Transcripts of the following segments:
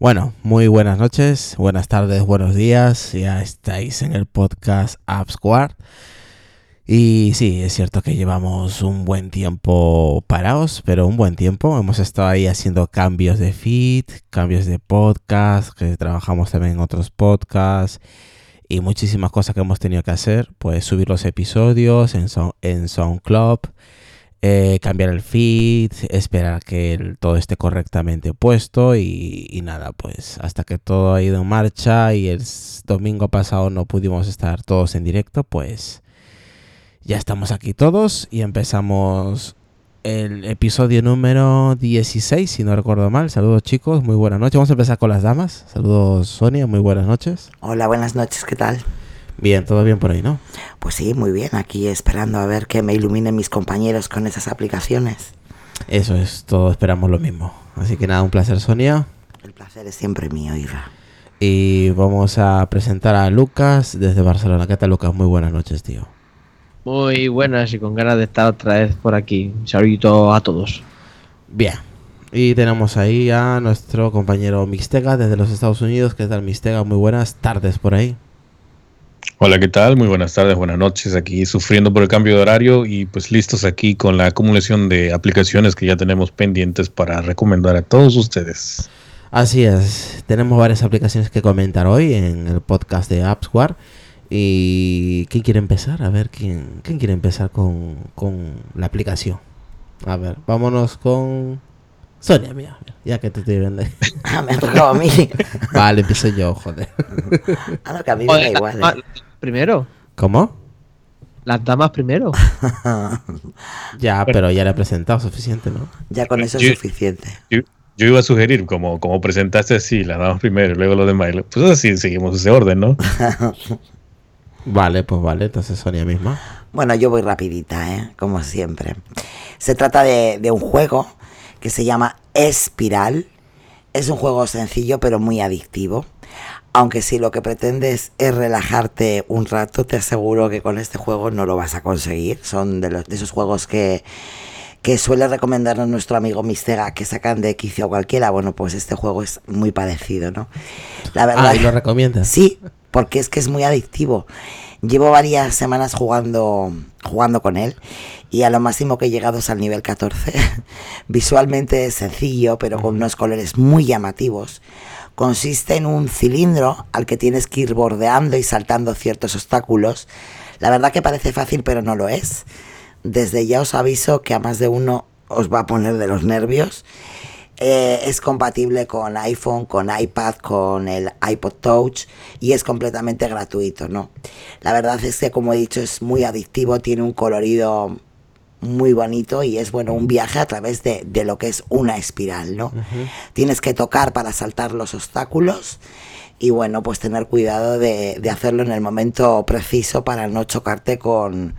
Bueno, muy buenas noches, buenas tardes, buenos días. Ya estáis en el podcast AppSquad. Y sí, es cierto que llevamos un buen tiempo parados, pero un buen tiempo. Hemos estado ahí haciendo cambios de feed, cambios de podcast, que trabajamos también en otros podcasts y muchísimas cosas que hemos tenido que hacer. Pues subir los episodios en, en SoundCloud, eh, cambiar el feed, esperar que todo esté correctamente puesto y, y, nada, pues hasta que todo ha ido en marcha y el domingo pasado no pudimos estar todos en directo, pues ya estamos aquí todos y empezamos el episodio número 16, si no recuerdo mal. Saludos chicos, muy buenas noches. Vamos a empezar con las damas. Saludos Sonia, muy buenas noches. Hola, buenas noches, ¿qué tal? Bien, todo bien por ahí, ¿no? Pues sí, muy bien, aquí esperando a ver que me iluminen mis compañeros con esas aplicaciones. Eso es, todos esperamos lo mismo. Así que nada, un placer Sonia. El placer es siempre mío, Ira. Y vamos a presentar a Lucas desde Barcelona. ¿Qué tal Lucas? Muy buenas noches, tío. Muy buenas y con ganas de estar otra vez por aquí. Un saludito a todos. Bien. Y tenemos ahí a nuestro compañero Mixtega desde los Estados Unidos. ¿Qué tal Mixtega? Muy buenas tardes por ahí. Hola, ¿qué tal? Muy buenas tardes, buenas noches. Aquí sufriendo por el cambio de horario y pues listos aquí con la acumulación de aplicaciones que ya tenemos pendientes para recomendar a todos ustedes. Así es, tenemos varias aplicaciones que comentar hoy en el podcast de AppsWare. ¿Y quién quiere empezar? A ver, ¿quién, quién quiere empezar con, con la aplicación? A ver, vámonos con Sonia, mía, ya que te estoy viendo. Ah, me ha tocado a mí. Vale, empiezo yo, joder. Ah, no, que a mí me da igual. ¿eh? Primero. ¿Cómo? Las damas primero. Ya, pero ya le he presentado suficiente, ¿no? Ya con eso es suficiente. Yo, yo iba a sugerir, como, como presentaste así, la damos primero y luego lo demás, pues así seguimos ese orden, ¿no? Vale, pues vale, entonces Sonia misma. Bueno, yo voy rapidita, ¿eh? como siempre. Se trata de, de un juego que se llama Espiral. Es un juego sencillo pero muy adictivo. Aunque si lo que pretendes es relajarte un rato, te aseguro que con este juego no lo vas a conseguir. Son de, los, de esos juegos que, que suele recomendarnos nuestro amigo Mistega que sacan de quicio a cualquiera. Bueno, pues este juego es muy parecido, ¿no? La verdad. Ah, ¿y lo recomiendas? Sí, porque es que es muy adictivo. Llevo varias semanas jugando, jugando con él y a lo máximo que he llegado es al nivel 14. Visualmente es sencillo, pero con unos colores muy llamativos. Consiste en un cilindro al que tienes que ir bordeando y saltando ciertos obstáculos. La verdad que parece fácil, pero no lo es. Desde ya os aviso que a más de uno os va a poner de los nervios. Eh, es compatible con iPhone, con iPad, con el iPod Touch y es completamente gratuito, ¿no? La verdad es que, como he dicho, es muy adictivo, tiene un colorido muy bonito y es, bueno, un viaje a través de, de lo que es una espiral, ¿no? Tienes que tocar para saltar los obstáculos y, bueno, pues tener cuidado de, de hacerlo en el momento preciso para no chocarte con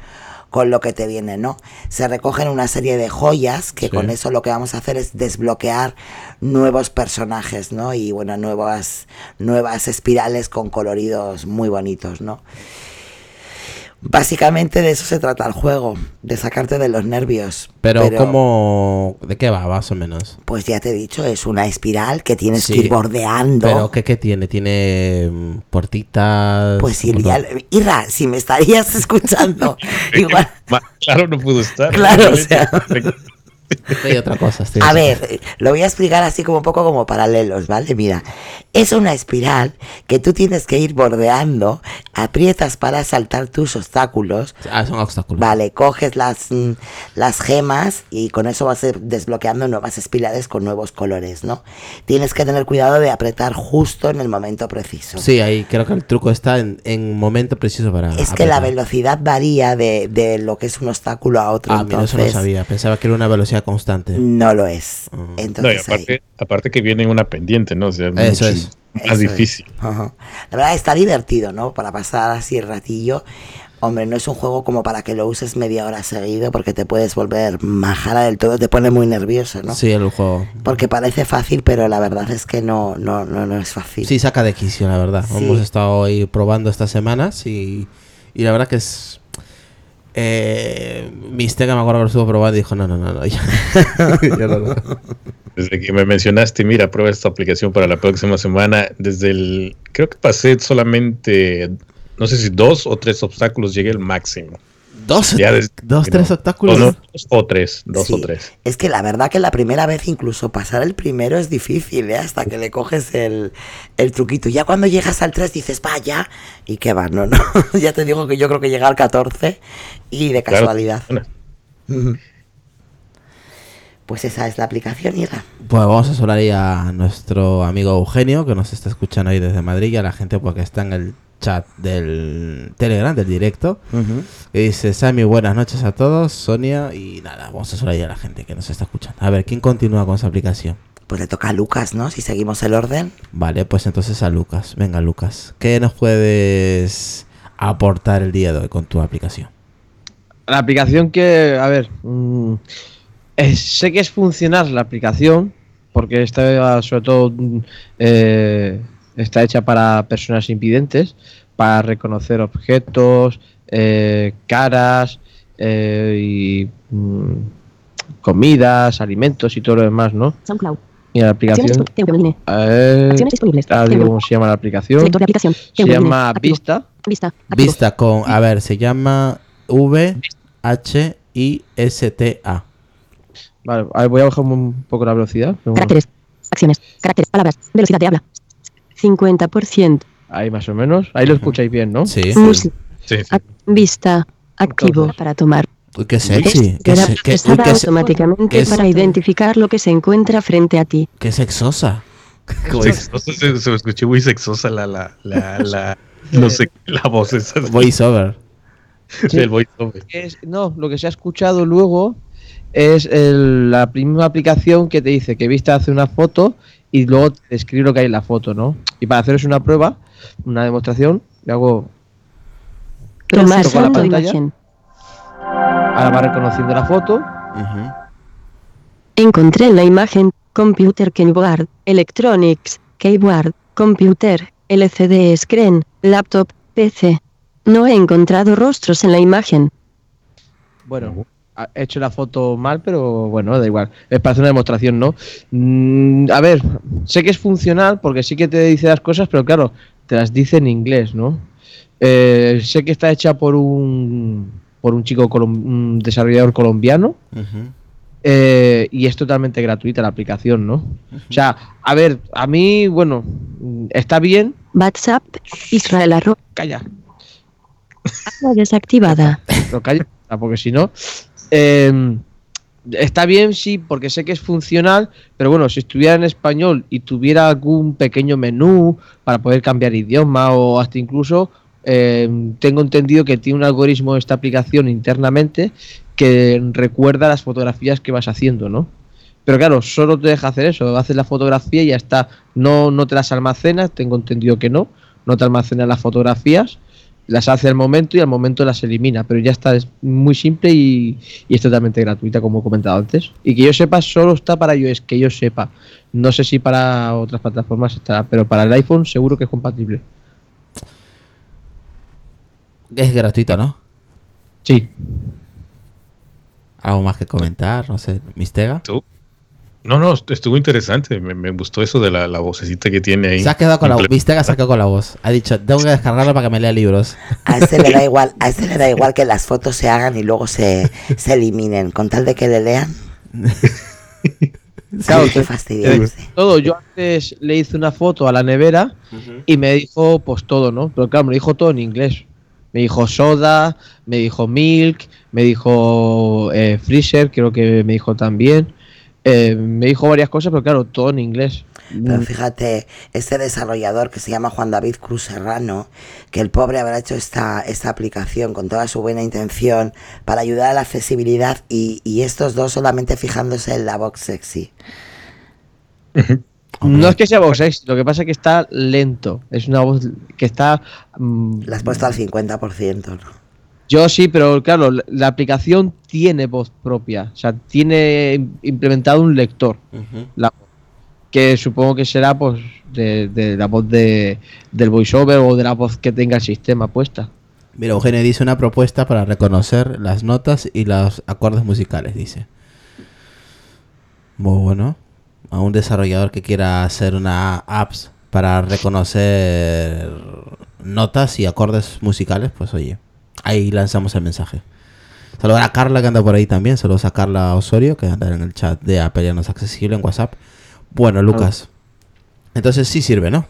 con lo que te viene, ¿no? Se recogen una serie de joyas que Sí. con eso lo que vamos a hacer es desbloquear nuevos personajes, ¿no? Y bueno, nuevas, nuevas espirales con coloridos muy bonitos, ¿no? Básicamente de eso se trata el juego, de sacarte de los nervios. Pero, ¿cómo...? ¿De qué va, más o menos? Pues ya te he dicho, es una espiral que tienes Sí, que ir bordeando. ¿Pero qué, qué tiene? ¿Tiene mm, puertitas? pues si ¿Cómo ya- Irra, si me estarías escuchando, igual, Claro, no pudo estar. Claro, o sea. Hay otra cosa. estoy A ver, lo voy a explicar así como un poco como paralelos, ¿vale? Mira, es una espiral que tú tienes que ir bordeando, aprietas para saltar tus obstáculos, Ah, son obstáculos. vale, coges las, mm, las gemas y con eso vas a ir desbloqueando nuevas espirales con nuevos colores, ¿no? Tienes que tener cuidado de apretar justo en el momento preciso. Sí, ahí creo que el truco está en, en momento preciso para. Es que la apretar. velocidad varía de, de lo que es un obstáculo a otro, Ah, mira, eso no entonces sabía. Pensaba que era una velocidad constante. no lo es. No, y Entonces ahí- aparte, que viene en una pendiente, ¿no? O sea, Eso es. más Eso es. difícil. La verdad está divertido, ¿no? Para pasar así el ratillo. Hombre, no es un juego como para que lo uses media hora seguido porque te puedes volver majara del todo, te pone muy nervioso, ¿no? Sí, el juego. Porque parece fácil, pero la verdad es que no, no, no, no es fácil. Sí, saca de quicio, la verdad. Sí. Hemos estado ahí probando estas semanas y, y la verdad que es. Eh, Mistega me acuerdo que lo estuvo probando y dijo: No, no, no, no. Ya, ya no, no. Desde que me mencionaste, mira, prueba esta aplicación para la próxima semana. Desde el. Creo que pasé solamente. No sé si dos o tres obstáculos, llegué al máximo. ¿Dos? Ya des- ¿Dos, tres obstáculos? O, no, dos o tres, dos Sí, o tres. Es que la verdad que la primera vez incluso pasar el primero es difícil, ¿eh? Hasta que le coges el, el truquito. Ya cuando llegas al 3 dices, vaya, y qué va, no, no. ya te digo que yo creo que llega al 14 y de casualidad. Pues esa es la aplicación, Ira. Pues vamos a saludar ahí a nuestro amigo Eugenio, que nos está escuchando ahí desde Madrid, y a la gente porque está en el chat del Telegram, del directo. Y dice, Sammy, buenas noches a todos, Sonia, y nada, vamos a saludar a la gente que nos está escuchando. A ver, ¿quién continúa con esa aplicación? Pues le toca a Lucas, ¿no? Si seguimos el orden. Vale, pues entonces a Lucas. Venga, Lucas, ¿qué nos puedes aportar el día de hoy con tu aplicación? La aplicación que, a ver, mm, es- sé que es funcional la aplicación, porque está sobre todo mm, eh, está hecha para personas invidentes, para reconocer objetos, eh, caras eh, y mm, comidas, alimentos y todo lo demás, ¿no? SoundCloud. Y la aplicación, eh, Acciones disponibles. ahora digo TVMine. cómo se llama la aplicación, de aplicación. se llama Activo. Vista. Vista. Activo. Vista con, a ver, se llama V H I S T A. Vale, a ver, voy a bajar un poco la velocidad. Caracteres. Acciones. Caracteres. Palabras. Velocidad de habla. 50%. Ahí más o menos. Ahí lo escucháis bien, ¿no? Sí. Vista. Activo Entonces. para tomar. Uy, qué sexy. Qué, se- qué- uy, automáticamente qué para identificar lo que se encuentra frente a ti. qué sexosa. Sexosa, se, se me escuché muy sexosa la, la, la, la, no sé, la voz esa Voice over. del voiceover. Es- no, lo que se ha escuchado luego es el- la primera aplicación que te dice que Vista hace una foto y luego te escribe lo que hay en la foto, ¿no? Y para haceros una prueba, una demostración, le hago. Tomar toco la foto pantalla, imagen. ahora va reconociendo la foto. Ujú. Encontré en la imagen Computer Keyboard, Electronics, Keyboard, Computer, LCD Screen, Laptop, PC. No he encontrado rostros en la imagen. Bueno, ha hecho la foto mal, pero bueno, da igual. Es para hacer una demostración, ¿no? Mm, a ver, sé que es funcional porque sí que te dice las cosas, pero claro, te las dice en inglés, ¿no? Eh, sé que está hecha por un por un chico colom- un desarrollador colombiano eh, y es totalmente gratuita la aplicación, ¿no? O sea, a ver, a mí, bueno, está bien. WhatsApp, Israel arro- Calla, habla desactivada. pero calla, porque si no. Eh, está bien, sí, porque sé que es funcional, pero bueno, si estuviera en español y tuviera algún pequeño menú para poder cambiar idioma o hasta incluso. eh, tengo entendido que tiene un algoritmo esta aplicación internamente que recuerda las fotografías que vas haciendo, ¿no? Pero claro, solo te deja hacer eso, haces la fotografía y ya está. No, no te las almacenas, tengo entendido que no, no te almacenas las fotografías, las hace al momento y al momento las elimina, pero ya está, es muy simple y, y es totalmente gratuita, como he comentado antes. Y que yo sepa, solo está para iOS, que yo sepa. No sé si para otras plataformas estará, pero para el iPhone seguro que es compatible. Es gratuito, ¿no? Sí. Algo más que comentar, no sé, Mistega. ¿Tú? No, no, est- estuvo interesante. Me, me gustó eso de la, la vocecita que tiene ahí. Se ha quedado con la Comple- Mistega se ha quedado con la voz. Ha dicho, tengo que descargarla para que me lea libros. A este le da igual, a este le da igual que las fotos se hagan y luego se, se eliminen, con tal de que le lean. Claro, que- fastidiarse. Todo, yo antes le hice una foto a la nevera y me dijo pues todo, ¿no? Pero claro, me dijo todo en inglés. Me dijo soda, me dijo milk, me dijo eh, freezer, creo que me dijo también. Eh, me dijo varias cosas, pero claro, todo en inglés. Pero fíjate, este desarrollador que se llama Juan David Cruz Serrano, que el pobre habrá hecho esta, esta aplicación con toda su buena intención para ayudar a la accesibilidad y, y estos dos solamente fijándose en la box sexy. No es que sea voz sexy, lo que pasa es que está lento. Es una voz que está. mm, La has puesto al 50%, ¿no? Yo sí, pero claro, la, aplicación tiene voz propia. O sea, tiene im- implementado un lector. la que supongo que será pues de, de la voz de, del voiceover o de la voz que tenga el sistema puesta. Mira, Eugenio dice una propuesta para reconocer las notas y los acordes musicales, dice. Muy bueno. a un desarrollador que quiera hacer una apps para reconocer notas y acordes musicales, pues oye, ahí lanzamos el mensaje. Saludar a Carla que anda por ahí también, saludos a Carla Osorio que anda en el chat de Apelianos Accesible en WhatsApp. Bueno, Lucas, entonces sí sirve, ¿no?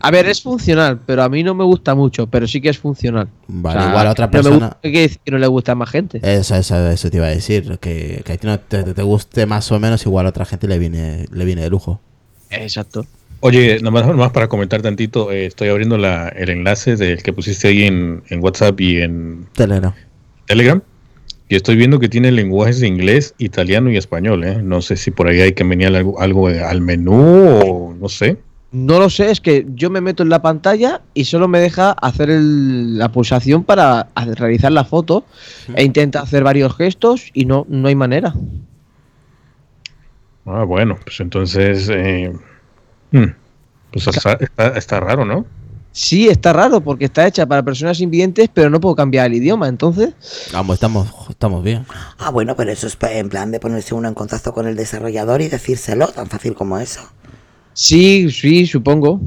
A ver, es funcional, pero a mí no me gusta mucho, pero sí que es funcional. Vale, O sea, igual a otra no me persona... gusta- ¿Qué quiere decir que no le gusta a más gente? Eso, eso, eso te iba a decir, que, que a ti no te, te guste más o menos, igual a otra gente le viene, le viene de lujo. Exacto. Oye, nomás, nomás para comentar tantito, eh, estoy abriendo la, el enlace del que pusiste ahí en, en WhatsApp y en Telero. Telegram. Y estoy viendo que tiene lenguajes de inglés, italiano y español. ¿eh? No sé si por ahí hay que venir algo, algo al menú o no sé. No lo sé, es que yo me meto en la pantalla y solo me deja hacer el- la pulsación para realizar la foto e intenta hacer varios gestos y no, no hay manera. Ah, bueno, pues entonces, eh, hmm, pues está, está- está raro, ¿no? Sí, está raro porque está hecha para personas invidentes, pero no puedo cambiar el idioma, entonces... Vamos, estamos, estamos bien. Ah, bueno, pero eso es en plan de ponerse uno en contacto con el desarrollador y decírselo, tan fácil como eso. Sí, sí, supongo.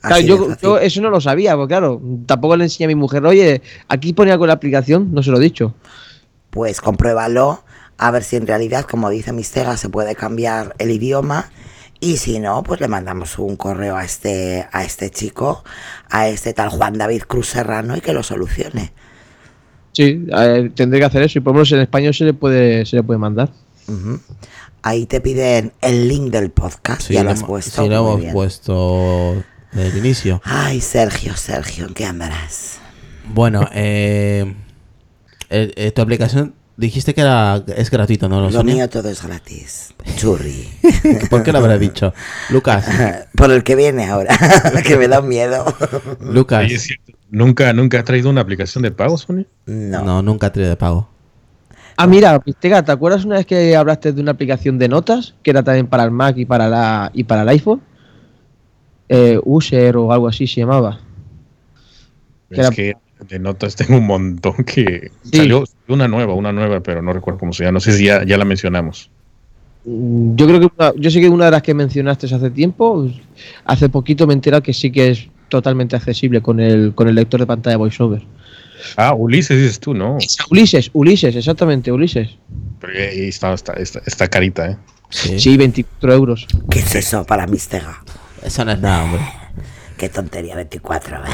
Claro, yo, yo eso no lo sabía, porque claro, tampoco le enseñé a mi mujer, oye, aquí pone algo en la aplicación, no se lo he dicho. Pues compruébalo, a ver si en realidad, como dice Mistega, se puede cambiar el idioma. Y si no, pues le mandamos un correo a este, a este chico, a este tal Juan David Cruz Serrano y que lo solucione. Sí, eh, tendré que hacer eso y por lo menos en español se le puede, se le puede mandar. Ahí te piden el link del podcast, Sí, ya lo lo has hemos- puesto. sí, lo hemos bien. puesto desde el inicio. Ay, Sergio, Sergio, ¿en qué andarás? Bueno, eh, eh, eh, tu aplicación dijiste que era es gratuita, ¿no? Lo Sonia? mío todo es gratis. Churri. ¿Por qué lo habrás dicho? Lucas, Por el que viene ahora, que me da miedo. Lucas. Oye, ¿Nunca, ¿Nunca ha traído una aplicación de pago, Sonia? No. No, nunca te de pago. Ah, mira, Pistega, ¿te acuerdas una vez que hablaste de una aplicación de notas que era también para el Mac y para la y para el iPhone? Eh, User o algo así se llamaba. Que Es era- que de notas tengo un montón que Sí. salió una nueva, una nueva, pero no recuerdo cómo se llama. No sé si ya, ya la mencionamos. Mm, Yo creo que una- yo sé que una de las que mencionaste hace tiempo, hace poquito me he enterado que sí que es totalmente accesible con el con el lector de pantalla VoiceOver. Ah, Ulises dices tú, ¿no? Ulises, Ulises, exactamente, Ulises. Pero ahí está, está, está, está carita, ¿eh? Sí. Sí, 24 euros. ¿Qué es eso para Mistega? Eso no es nada, hombre. Qué tontería, 24, ¿eh?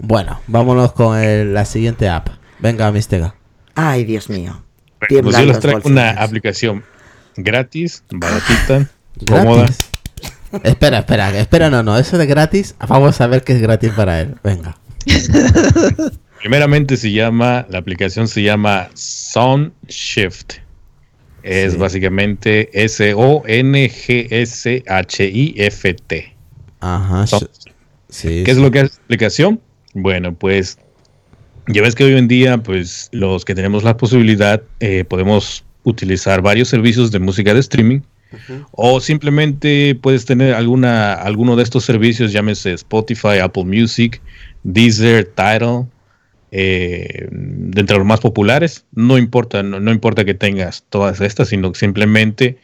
Bueno, vámonos con el- la siguiente app. Venga, Mistega. Ay, Dios mío. Pues yo les los traigo una aplicación gratis, baratita, cómoda. Espera, espera, espera, no, no, eso de gratis, vamos a ver qué es gratis para él. Venga. Primeramente se llama, la aplicación se llama Sound Shift. Es Sí. básicamente S-O-N-G-S-H-I-F-T. Ajá. Sí. ¿Qué es lo que hace la aplicación? Bueno, pues ya ves que hoy en día, pues los que tenemos la posibilidad, eh, podemos utilizar varios servicios de música de streaming o simplemente puedes tener alguna, alguno de estos servicios, llámese Spotify, Apple Music, Deezer, Tidal, eh, de entre los más populares. No importa, no, no importa que tengas todas estas, sino que simplemente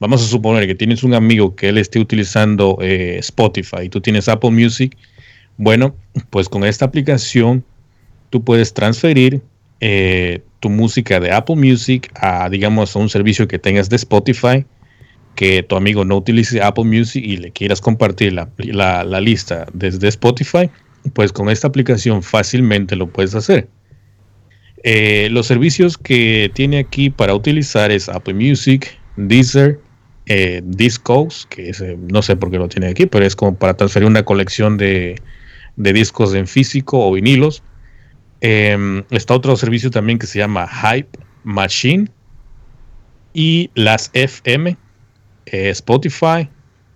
vamos a suponer que tienes un amigo que él esté utilizando eh, Spotify y tú tienes Apple Music. Bueno, pues con esta aplicación tú puedes transferir eh, tu música de Apple Music a, digamos, a un servicio que tengas de Spotify, que tu amigo no utilice Apple Music y le quieras compartir la, la- lista desde Spotify, pues con esta aplicación fácilmente lo puedes hacer. Eh, los servicios que tiene aquí para utilizar es Apple Music, Deezer, eh, Discos, que no sé por qué lo tiene aquí, pero es como para transferir una colección de, de discos en físico o vinilos. Em, está otro servicio también que se llama Hype Machine y las FM, eh, Spotify,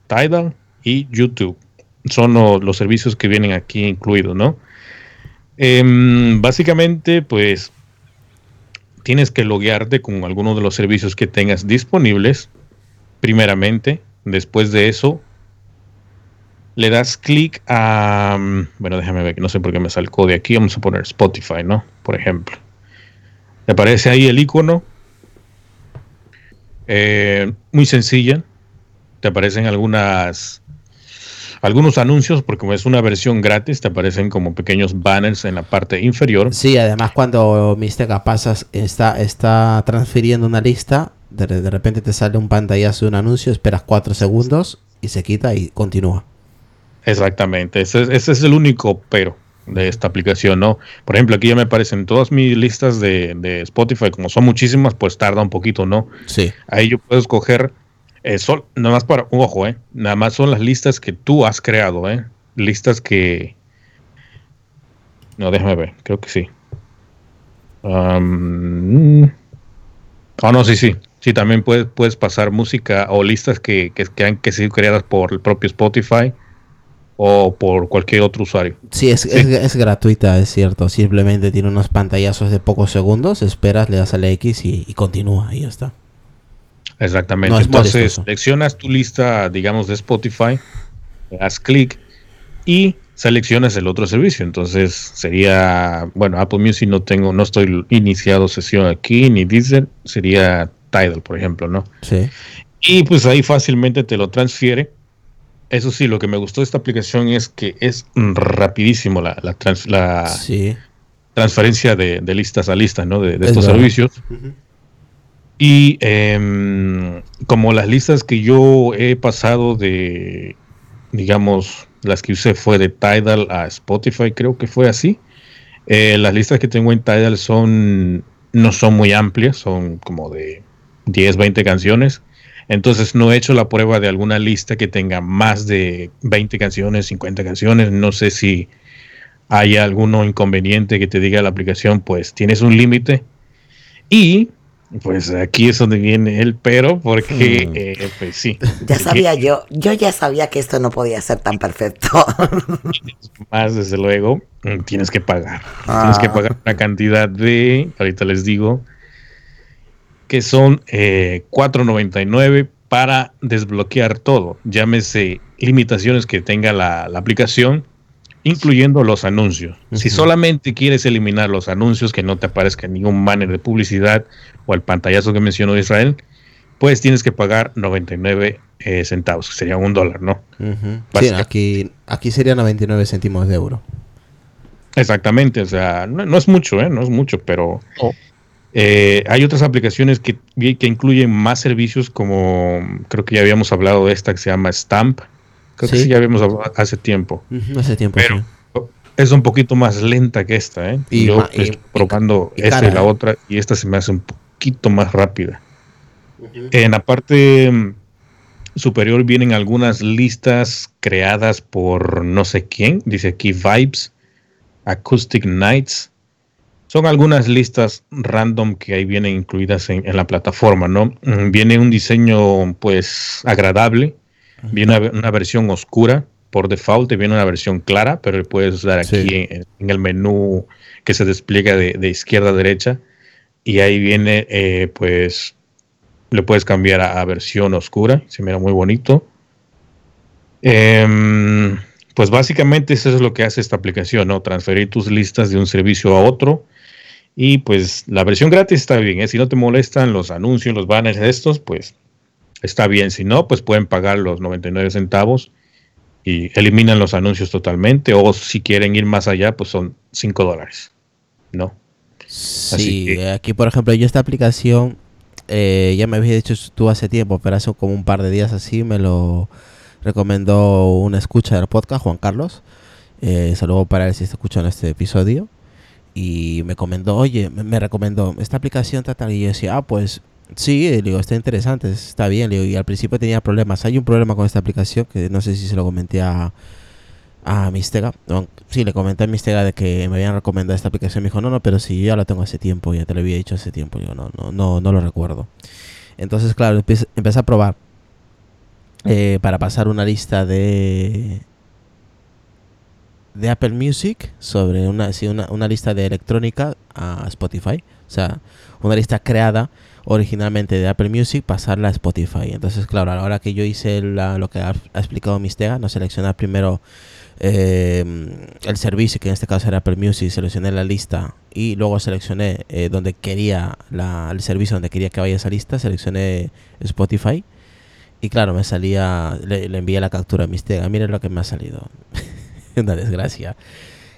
Tidal y YouTube. Son lo- los servicios que vienen aquí incluidos, ¿no? Em, básicamente, pues tienes que loguearte con alguno de los servicios que tengas disponibles, primeramente. Después de eso, le das clic a. mm, Bueno, déjame ver no sé por qué me salió de aquí. Vamos a poner Spotify, ¿no? Por ejemplo. Le aparece ahí el icono. Eh, muy sencilla. te aparecen algunas algunos anuncios, porque es una versión gratis, te aparecen como pequeños banners en la parte inferior. Sí, además cuando Mistega pasas, está, está transfiriendo una lista, de, de repente te sale un pantallazo de un anuncio, esperas cuatro segundos y se quita y continúa. Exactamente, ese, ese es el único pero de esta aplicación, ¿no? Por ejemplo, aquí ya me aparecen todas mis listas de, de Spotify, como son muchísimas, pues tarda un poquito, ¿no? Sí. Ahí yo puedo escoger, eh, son, nada más para, un ojo, ¿eh? Nada más son las listas que tú has creado, ¿eh? Listas que... No, déjame ver, creo que sí. Um, oh, no, sí, sí. Sí, también puedes, puedes pasar música o listas que, que, que han que sido creadas por el propio Spotify o por cualquier otro usuario. Sí, es, Es, es gratuita, es cierto. Simplemente tiene unos pantallazos de pocos segundos, esperas, le das al X y, y continúa y ya está. Exactamente. No Entonces, seleccionas tu lista, digamos, de Spotify, le das clic y seleccionas el otro servicio. Entonces, sería, bueno, Apple Music no tengo, no estoy iniciado sesión aquí, ni Deezer, sería Tidal, por ejemplo, ¿no? Sí. Y pues ahí fácilmente te lo transfiere. Eso sí, lo que me gustó de esta aplicación es que es rapidísimo la, la, trans- la Sí. transferencia de, de listas a listas, ¿no? De, de Es estos verdad. servicios. Y em, como las listas que yo he pasado de, digamos, las que usé fue de Tidal a Spotify, creo que fue así. Eh, las listas que tengo en Tidal son, no son muy amplias, son como de 10, 20 canciones. Entonces no he hecho la prueba de alguna lista que tenga más de 20 canciones, 50 canciones. No sé si hay alguno inconveniente que te diga la aplicación, pues tienes un límite. Y pues aquí es donde viene el pero, porque Hmm. eh, pues sí. Ya porque sabía yo, yo ya sabía que esto no podía ser tan perfecto. Más desde luego, tienes que pagar. Tienes que Ah. pagar una cantidad de, ahorita les digo, que son eh, 4.99 para desbloquear todo. Llámese limitaciones que tenga la, la aplicación, incluyendo los anuncios. Si solamente quieres eliminar los anuncios, que no te aparezca ningún banner de publicidad o el pantallazo que mencionó Israel, pues tienes que pagar 99 eh, centavos, que sería un dólar, ¿no? Ujú. Sí, Básica. aquí, aquí sería 99 céntimos de euro. Exactamente, o sea, no, no es mucho, ¿eh? No es mucho, pero. Eh, hay otras aplicaciones que, que incluyen más servicios, como creo que ya habíamos hablado de esta que se llama Stamp. Creo que Sí. ya habíamos hablado hace tiempo. Hace tiempo. Pero sí. es un poquito más lenta que esta, ¿eh? Y Yo y- estoy probando y esta y la otra, y esta se me hace un poquito más rápida. En la parte mm, superior vienen algunas listas creadas por no sé quién. Dice aquí Vibes, Acoustic Nights. Son algunas listas random que ahí vienen incluidas en, en la plataforma, ¿no? Mm, Viene un diseño pues agradable. Viene una, una versión oscura por default, y viene una versión clara, pero puedes dar aquí Sí. en, en el menú que se despliega de, de izquierda a derecha. Y ahí viene eh, pues le puedes cambiar a, a versión oscura, se mira muy bonito. Em, pues básicamente eso es lo que hace esta aplicación, ¿no? Transferir tus listas de un servicio a otro. Y pues la versión gratis está bien, ¿eh? Si no te molestan los anuncios, los banners de estos, pues está bien. Si no, pues pueden pagar los 99 centavos y eliminan los anuncios totalmente. O si quieren ir más allá, pues son 5 dólares, ¿no? Sí, que- aquí por ejemplo yo esta aplicación eh, ya me habías dicho tú hace tiempo, pero hace como un par de días así me lo recomendó una escucha del podcast, Juan Carlos. Eh, saludo para él si está escuchando este episodio. Y me comentó, oye, me, me recomendó esta aplicación tal, tal", Y yo decía, ah, pues sí, le digo, está interesante, está bien. Le digo, y al principio tenía problemas. Hay un problema con esta aplicación que no sé si se lo comenté a, a Mistega. No, sí, le comenté a Mistega de que me habían recomendado esta aplicación. Me dijo, no, no, pero si yo ya la tengo hace tiempo, ya te lo había dicho hace tiempo. Yo no, no, no, no lo recuerdo. Entonces, claro, empecé, empecé a probar eh, para pasar una lista de de Apple Music sobre una, sí, una, una lista de electrónica a Spotify. O sea, una lista creada originalmente de Apple Music, pasarla a Spotify. Entonces, claro, a la hora que yo hice la- lo que ha, explicado Mistega, no seleccionar primero eh, el servicio, que en este caso era Apple Music, seleccioné la lista y luego seleccioné eh, donde quería la, el servicio donde quería que vaya esa lista, seleccioné Spotify Y claro, me salía, le, le envié la captura a Mistega. Miren lo que me ha salido. Una desgracia.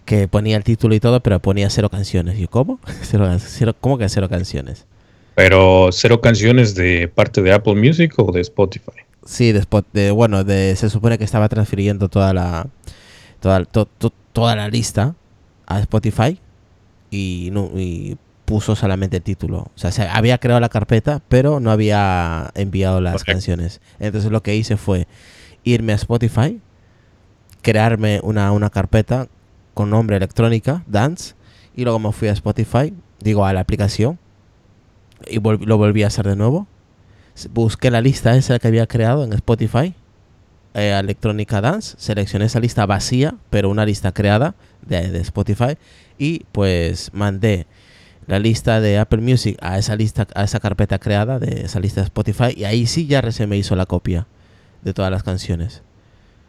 Que ponía el título y todo, pero ponía cero canciones. Y yo, ¿cómo? Cero, cero- ¿Cómo que cero canciones? Pero cero canciones de parte de Apple Music o de Spotify. Sí, de, de- bueno, de, se supone que estaba transfiriendo toda la toda, to- to- toda la lista a Spotify y, no, y puso solamente el título. O sea, se había creado la carpeta, pero no había enviado las canciones. Entonces lo que hice fue irme a Spotify, crearme una, una carpeta con nombre electrónica, Dance, y luego me fui a Spotify, digo a la aplicación, y lo volví a hacer de nuevo busqué la lista esa que había creado en Spotify, eh, Electrónica Dance, seleccioné esa lista vacía, pero una lista creada de, de Spotify, y pues mandé la lista de Apple Music a esa lista, a esa carpeta creada de esa lista de Spotify, y ahí sí ya se me hizo la copia de todas las canciones.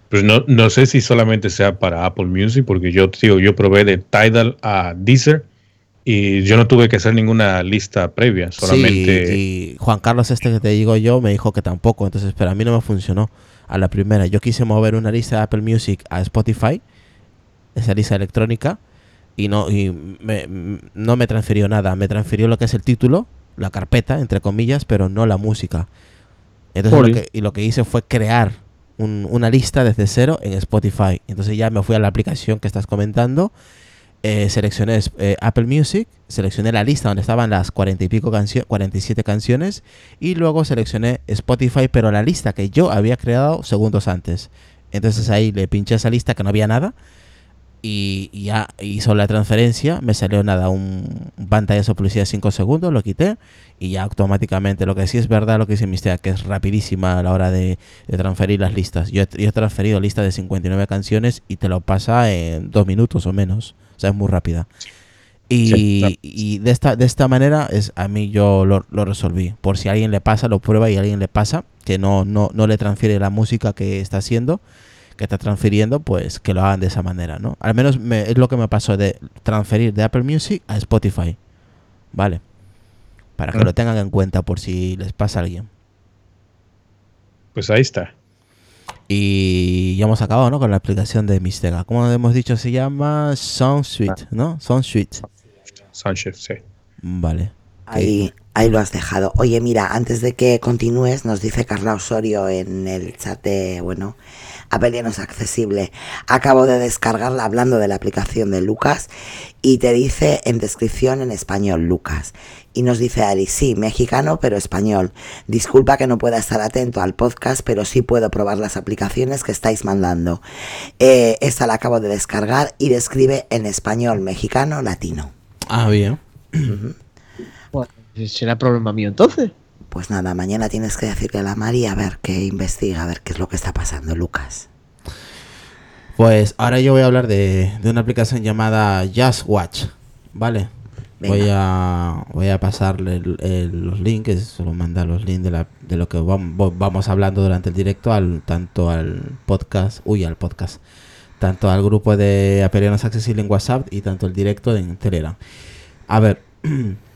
Pues no, no sé si solamente sea para Apple Music, porque yo digo, yo probé de Tidal a Deezer y yo no tuve que hacer ninguna lista previa, solamente Sí, y Juan Carlos este que te digo yo me dijo que tampoco, entonces, pero a mí no me funcionó a la primera. Yo quise mover una lista de Apple Music a Spotify, esa lista electrónica, y no, y me- no me transfirió nada. Me transfirió lo que es el título, la carpeta, entre comillas, pero no la música. Entonces lo Jolín. que, y lo que hice fue crear un- una lista desde cero en Spotify. Entonces ya me fui a la aplicación que estás comentando, eh, seleccioné eh, Apple Music, seleccioné la lista donde estaban las 40 y pico canciones, 47 canciones, y luego seleccioné Spotify, pero la lista que yo había creado segundos antes. Entonces ahí le pinché esa lista que no había nada y, ya hizo la transferencia, me salió nada, un, un pantallazo publicidad de 5 segundos, lo quité y ya automáticamente, lo que sí es verdad, lo que dice Mister, que es rapidísima a la hora de, de transferir las listas. Yo, he- yo he transferido listas de 59 canciones y te lo pasa en dos minutos o menos, o sea, es muy rápida. Y, Sí, claro. y de esta de esta manera es a mí yo lo, lo resolví. Por si a alguien le pasa, lo prueba y a alguien le pasa que no, no, no le transfiere la música que está haciendo, que está transfiriendo, pues que lo hagan de esa manera, ¿no? Al menos me- es lo que me pasó de transferir de Apple Music a Spotify. ¿Vale? Para que Ah. lo tengan en cuenta por si les pasa a alguien. pues ahí está. Y ya hemos acabado, ¿no? Con la aplicación de Mistega. Como hemos dicho, se llama SoundSuite, ¿no? SoundSuite. Sánchez, sí. Vale. Ahí, ahí lo has dejado. Oye, mira, antes de que continúes, nos dice Carla Osorio en el chat de, bueno, Apple ya no es accesible. Acabo de descargarla hablando de la aplicación de Lucas y te dice en descripción en español Lucas. Y nos dice Ari, sí, mexicano, pero español. Disculpa que no pueda estar atento al podcast, pero sí puedo probar las aplicaciones que estáis mandando. Eh, esta la acabo de descargar y describe en español mexicano latino. Ah, bien. Será problema mío entonces. Pues nada, mañana tienes que decirle a la Mari a ver que investiga, a ver qué es lo que está pasando, Lucas. Pues ahora yo voy a hablar de, de una aplicación llamada Just Watch. ¿Vale? Venga. Voy a, voy a pasarle el- el- los links, solo mandar los links de, la, de lo que vam- vo- vamos hablando durante el directo, al, tanto al podcast, uy, al podcast, tanto al grupo de Aperianos Accesible en WhatsApp y tanto el directo en Telegram. A ver,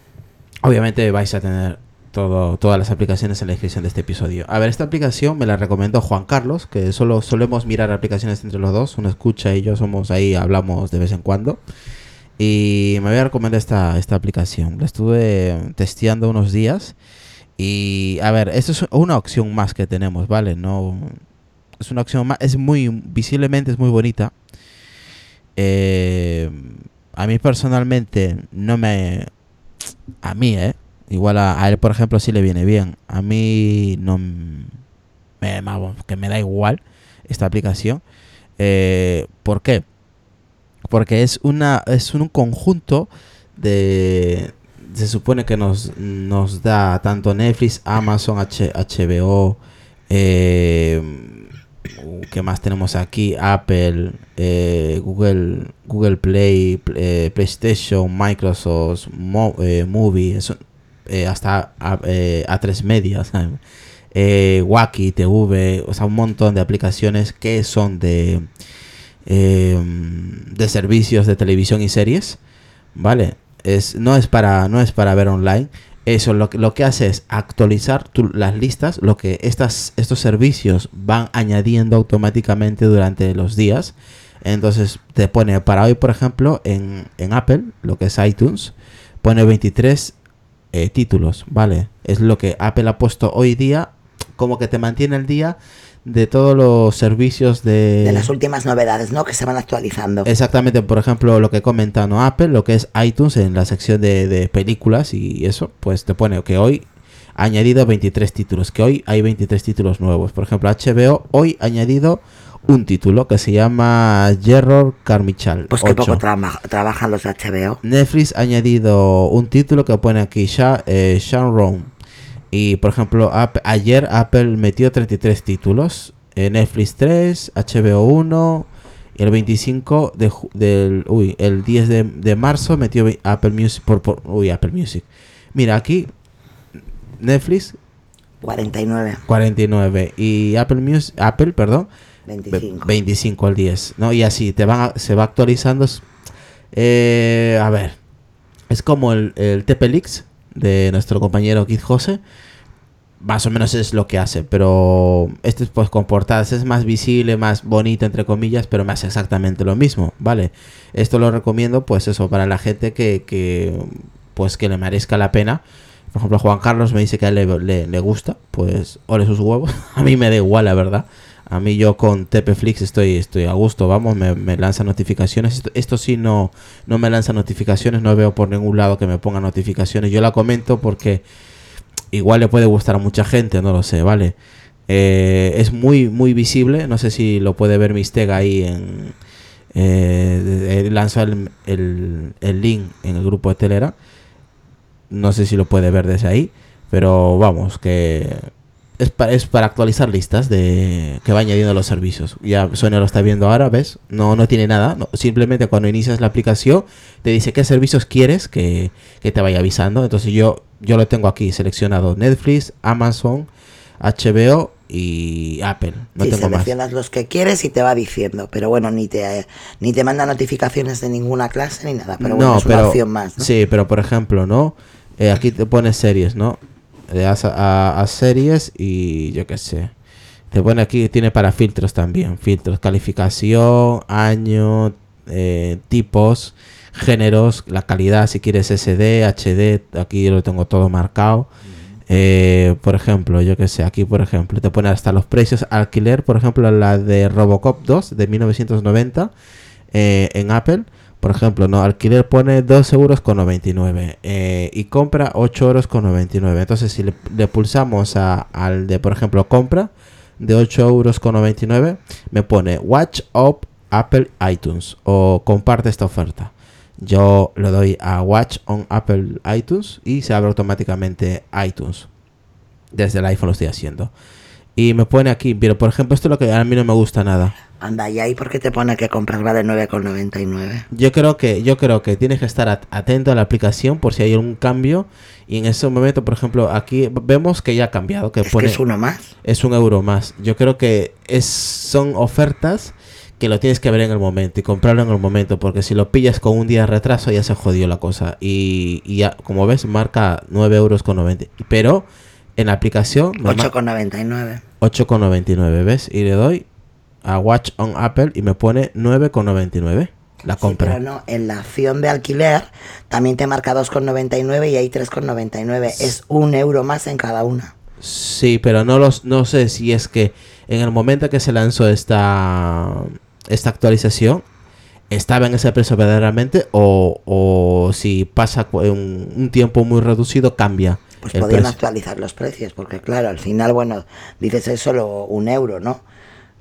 obviamente vais a tener todo, todas las aplicaciones en la descripción de este episodio. A ver, esta aplicación me la recomendó Juan Carlos, que solo solemos mirar aplicaciones entre los dos, uno escucha y yo somos ahí, hablamos de vez en cuando. Y me voy a recomendar esta, esta aplicación. La estuve testeando unos días. Y a ver, esto es una opción más que tenemos, ¿vale? No. Es una opción más. Es muy. Visiblemente es muy bonita. Eh, a mí personalmente no me. A mí, ¿eh? Igual a, él, por ejemplo, sí le viene bien. A mí no. Me, que me da igual esta aplicación. Eh, ¿Por qué? Porque es una es un conjunto de se supone que nos, nos da tanto Netflix, Amazon, H- HBO, eh, ¿qué más tenemos aquí? Apple, eh, Google, Google Play, pl- eh, PlayStation, Microsoft, eh, Movie, eso, hasta A, eh, A3 Media, Wacky TV, o sea, un montón de aplicaciones que son de de servicios de televisión y series, ¿vale? Es, no, es para, no es para ver online. Eso lo, lo que hace es actualizar tu- las listas, lo que estas, estos servicios van añadiendo automáticamente durante los días. Entonces te pone para hoy, por ejemplo, en, en Apple, lo que es iTunes, pone 23 eh, títulos, ¿vale? Es lo que Apple ha puesto hoy día, como que te mantiene el día de todos los servicios de... De las últimas novedades, ¿no? Que se van actualizando. Exactamente, por ejemplo, lo que comenta ¿no? Apple, lo que es iTunes en la sección de, de películas y eso, pues te pone que hoy ha añadido 23 títulos, que hoy hay 23 títulos nuevos. Por ejemplo, HBO hoy ha añadido un título que se llama Gerard Carmichael. Pues que 8. poco trama- trabajan los de HBO. Netflix ha añadido un título que pone aquí Sha, eh, Shanron. Y por ejemplo, ayer Apple metió 33 títulos. Eh, Netflix 3, HBO 1. Y el 25 de, del. Uy, el 10 de, de marzo metió Apple Music. Por, por- uy, Apple Music. Mira, aquí Netflix 49, 49 y Apple Music, Apple, perdón, ve- 25. 25 al 10, ¿no? Y así te van a- se va actualizando. eh, a ver, es como el, el de nuestro compañero Kid Jose. Más o menos es lo que hace, pero este es pues con es más visible, más bonito entre comillas, pero me hace exactamente lo mismo, ¿vale? Esto lo recomiendo pues eso para la gente que, que pues que le merezca la pena. Por ejemplo, Juan Carlos me dice que a él le, le- le gusta, pues ole sus huevos. a mí me da igual, la verdad. A mí yo con TPFlix estoy, estoy a gusto, vamos, me, me lanza notificaciones. Esto, esto sí no, no me lanza notificaciones, no veo por ningún lado que me ponga notificaciones. Yo la comento porque igual le puede gustar a mucha gente, no lo sé, ¿vale? Eh, es muy, muy visible, no sé si lo puede ver Mistega ahí en... Eh, lanzó el, el, el link en el grupo de Telera. No sé si lo puede ver desde ahí, pero vamos, que es, pa- es para actualizar listas de que va añadiendo los servicios. Ya Sonia lo está viendo ahora, ¿ves? No, no tiene nada. no, simplemente cuando inicias la aplicación te dice qué servicios quieres que, que te vaya avisando. Entonces yo, yo lo tengo aquí seleccionado Netflix, Amazon, HBO y Apple. No sí, tengo más. seleccionas los que quieres y te va diciendo. Pero bueno, ni te, ni te manda notificaciones de ninguna clase ni nada. Pero bueno, es una opción más. ¿no? Sí, pero por ejemplo, ¿no? Eh, aquí te pone series, ¿no? Le das a, a- a series y yo qué sé. Te pone aquí, tiene para filtros también. Filtros, calificación, año, eh, tipos, géneros, la calidad, si quieres SD, HD, aquí lo tengo todo marcado. Eh, por ejemplo, yo que sé, aquí por ejemplo, te pone hasta los precios alquiler, por ejemplo, la de Robocop 2 de 1990 eh, en Apple. Por ejemplo, no, alquiler pone 2 euros con 99 eh, y compra 8 euros con 99. Entonces, si le, pulsamos a- al de, por ejemplo, compra de 8 euros con 99, me pone Watch Up Apple iTunes o comparte esta oferta. Yo le doy a Watch on Apple iTunes y se abre automáticamente iTunes. Desde el iPhone lo estoy haciendo. Y me pone aquí, pero por ejemplo, esto es lo que a mí no me gusta nada. Anda, ¿y ahí por qué te pone que compras vale 9,99? Yo creo que yo creo que tienes que estar at- atento a la aplicación por si hay algún cambio y en ese momento, por ejemplo, aquí vemos que ya ha cambiado, que Es pone que es uno más. es un euro más. Yo creo que es son ofertas que lo tienes que ver en el momento y comprarlo en el momento porque si lo pillas con un día de retraso ya se jodió la cosa y, y ya como ves marca 9 euros con 90 pero en la aplicación me ma- 8,99. 8,99 ves y le doy a Watch on Apple y me pone 9,99 la Sí, compra pero no, en la acción de alquiler también te marca 2,99 y hay 3,99. Es un euro más en cada una. Sí, pero no los no sé si es que en el momento que se lanzó esta esta actualización estaba en ese precio verdaderamente o, o si pasa un tiempo muy reducido cambia Pues podían precio. actualizar los precios, porque claro, al final, bueno, dices es solo un euro, ¿no?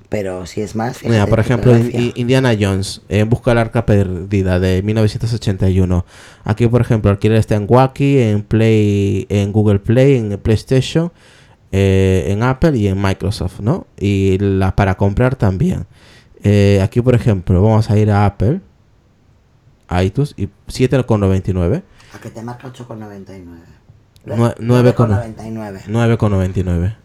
Pero si es más, Mira, fíjate por ejemplo, Indiana Jones, en Busca del Arca Perdida de 1981. Aquí, por ejemplo, alquiler está en Wacky, en Play, en Google Play, en PlayStation, eh, en Apple y en Microsoft, ¿no? Y la para comprar también. Eh, aquí, por ejemplo, vamos a ir a Apple, iTunes y 7,99. A que te marca 8,99. Nue- nueve con- 9,99. 9,99.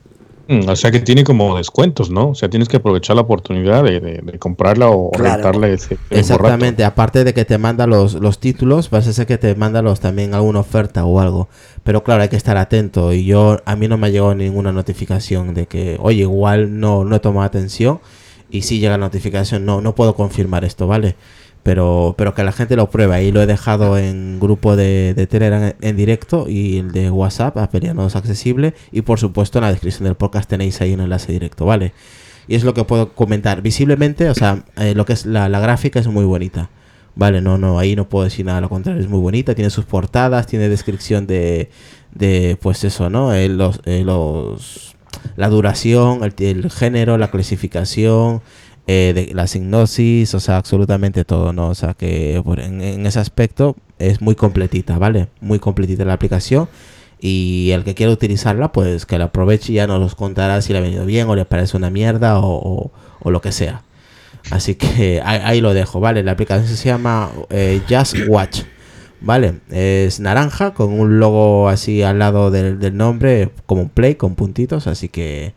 Mm, O sea que tiene como descuentos, ¿no? O sea, tienes que aprovechar la oportunidad de, de- de comprarla o Claro. rentarla ese, Exactamente, aparte de que te manda los, los títulos, vas a ser que te manda los también alguna oferta o algo. Pero claro, hay que estar atento. Y yo, a mí no me ha llegado ninguna notificación de que, oye, igual no, no he tomado atención. Y si llega la notificación, no, no puedo confirmar esto, ¿vale? Pero, pero que la gente lo pruebe. Ahí lo he dejado en grupo de, Telegram en, directo y el de WhatsApp, Apelianos Accesible. Y por supuesto en la descripción del podcast tenéis ahí un enlace directo, ¿vale? Y es lo que puedo comentar. Visiblemente, o sea, eh, lo que es la, la gráfica es muy bonita. Vale, no, no, ahí no puedo decir nada, lo contrario, es muy bonita, tiene sus portadas, tiene descripción de, de pues eso, ¿no? Eh, los, eh, los, la duración, el género, la clasificación, eh, de la signosis, o sea, absolutamente todo, ¿no? O sea, que en, ese aspecto es muy completita, ¿vale? Muy completita la aplicación. Y el que quiera utilizarla, pues que la aproveche y ya nos contará si le ha venido bien o le parece una mierda o, lo que sea. Así que ahí, lo dejo, ¿vale? La aplicación se llama eh, Just Watch, ¿vale? Es naranja con un logo así al lado del nombre, como un play con puntitos, así que...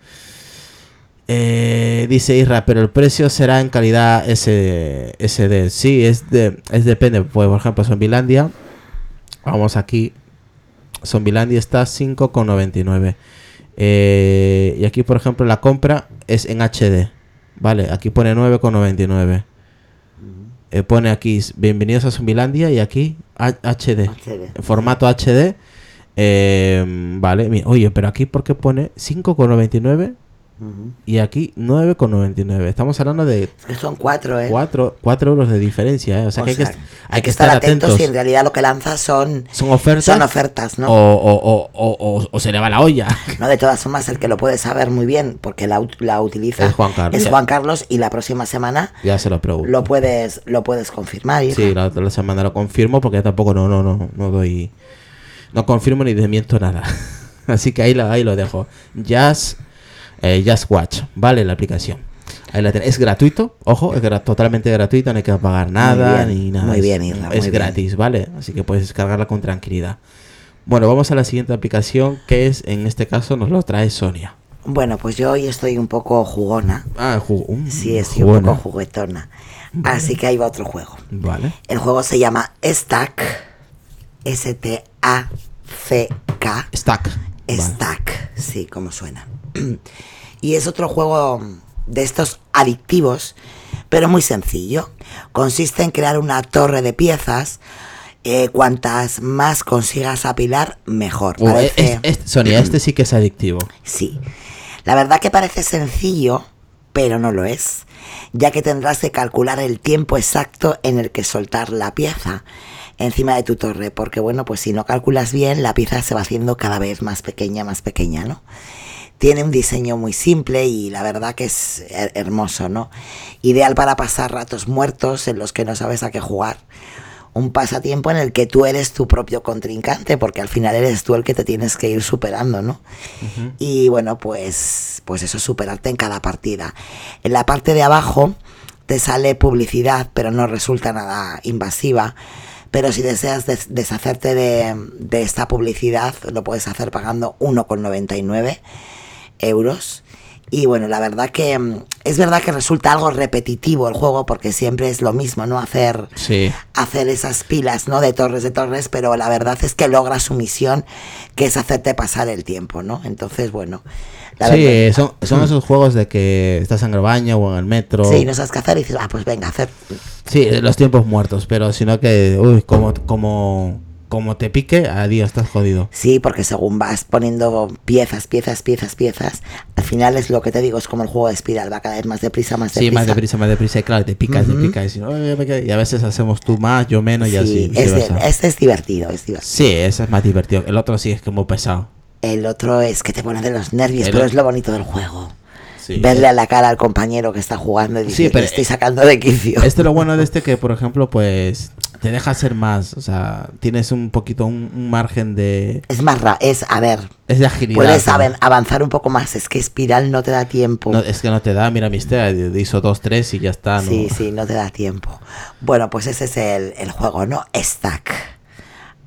eh, dice Isra, pero el precio será en calidad SD. SD. Sí, es, de, es depende. Pues, por ejemplo, Zombilandia. Vamos aquí. Zombilandia está 5,99. Eh, y aquí, por ejemplo, la compra es en HD. Vale, aquí pone 9,99. Eh, pone aquí, bienvenidos a Zombilandia y aquí HD. HD. En formato HD. Eh, vale, oye, pero aquí ¿por qué pone 5,99 Ujú. y aquí 9,99? Estamos hablando de Es que son cuatro, ¿eh? 4, euros de diferencia, ¿eh? O sea O que hay, que, hay que estar atentos. y en realidad lo que lanza son, Son ofertas. son ofertas, ¿no? o, o- o- o- o- o se le va la olla. No, de todas formas, el que lo puede saber muy bien, porque la, la utiliza, Es Juan Carlos. es Juan Carlos, y la próxima semana ya se lo pregunto. lo puedes, lo puedes confirmar. hija. Sí, la otra semana lo confirmo porque tampoco no, no, no, no doy. No confirmo ni desmiento nada. Así que ahí lo, ahí lo dejo. Just, eh, Just Watch, vale la aplicación. Ahí la Es gratuito, ojo, es gra- totalmente gratuito, no hay que pagar nada bien, ni nada. muy bien, Es muy bien. gratis, ¿vale? Así que puedes descargarla con tranquilidad. Bueno, vamos a la siguiente aplicación que es, en este caso, nos lo trae Sonia. Bueno, pues yo hoy estoy un poco jugona. Ah, jugo. mm, Sí, estoy un jugona. poco juguetona. Así que ahí va otro juego. Vale. El juego se llama Stack. S-T-A-C-K. Stack. Vale. Stack, sí, como suena. Y es otro juego de estos adictivos, pero muy sencillo. Consiste en crear una torre de piezas. eh, cuantas más consigas apilar, mejor. Uh, Parece- es- es- Sonia, este sí que es adictivo. Sí. La verdad que parece sencillo, pero no lo es, ya que tendrás que calcular el tiempo exacto en el que soltar la pieza encima de tu torre, porque bueno, pues si no calculas bien, la pieza se va haciendo cada vez más pequeña, más pequeña, ¿no? Tiene un diseño muy simple y la verdad que es her- hermoso, ¿no? Ideal para pasar ratos muertos en los que no sabes a qué jugar. Un pasatiempo en el que tú eres tu propio contrincante, porque al final eres tú el que te tienes que ir superando, ¿no? Y bueno, pues, pues eso, superarte en cada partida. En la parte de abajo te sale publicidad, pero no resulta nada invasiva. Pero si deseas des- deshacerte de, de esta publicidad, lo puedes hacer pagando 1,99 euros. Y bueno, la verdad que mm, es verdad que resulta algo repetitivo el juego porque siempre es lo mismo, ¿no? Hacer, Sí. hacer esas pilas, ¿no? De torres de torres, pero la verdad es que logra su misión, que es hacerte pasar el tiempo, ¿no? Entonces, bueno. la Sí, verdad- son, son esos juegos de que estás en el baño o en el metro. Sí, no sabes qué hacer y dices, ah, pues venga, hacer. Sí, los tiempos muertos, pero sino que, uy, como, como, como te pique, adiós, estás jodido. Sí, porque según vas poniendo piezas, piezas, piezas, piezas, al final es lo que te digo, es como el juego de espiral, va cada vez más deprisa, más deprisa. Sí, más deprisa, más deprisa, y claro, te picas, te picas, y, y a veces hacemos tú más, yo menos, y Sí, así. es de- este es divertido, es divertido. Sí, ese es más divertido. El otro sí es muy pesado. El otro es que te pone de los nervios, El pero es lo bonito del juego. Sí. Verle a la cara al compañero que está jugando y Sí, decir, pero- "Te estoy sacando de quicio. Este lo bueno de este que, por ejemplo, pues te deja hacer más. O sea, tienes un poquito un, un margen de... Es más ra es, a ver, Es de agilidad. puedes ¿no? avanzar un poco más, es que espiral no te da tiempo. No, es que no te da, mira, mister, hizo dos, tres y ya está. ¿no? Sí, sí, no te da tiempo. Bueno, pues ese es el, el juego, ¿no? Stack.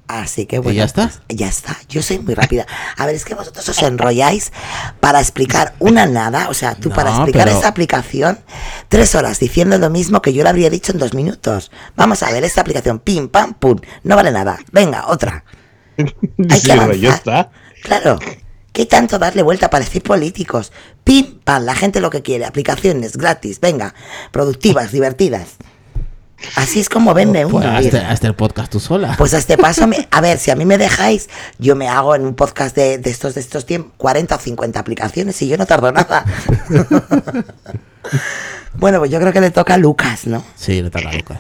Así que bueno. ya está? pues, ya está. Yo soy muy rápida. A ver, es que vosotros os enrolláis para explicar una nada. O sea, tú No, para explicar pero- esa aplicación, tres horas diciendo lo mismo que yo le habría dicho en dos minutos. Vamos a ver, esta aplicación, pim, pam, pum. No vale nada. Venga, otra. Hay que Sí, avanzar. ya está. Claro. ¿Qué tanto darle vuelta para decir políticos? Pim, pam, la gente lo que quiere. Aplicaciones gratis, venga. Productivas, divertidas. Así es como vende uno. Pues hazte, mira. hazte el podcast tú sola. Pues a este paso, me- a ver, si a mí me dejáis, yo me hago en un podcast de, de estos de estos tiempos 40 o 50 aplicaciones y yo no tardo nada. bueno, pues yo creo que le toca a Lucas, ¿no? Sí, le toca a Lucas.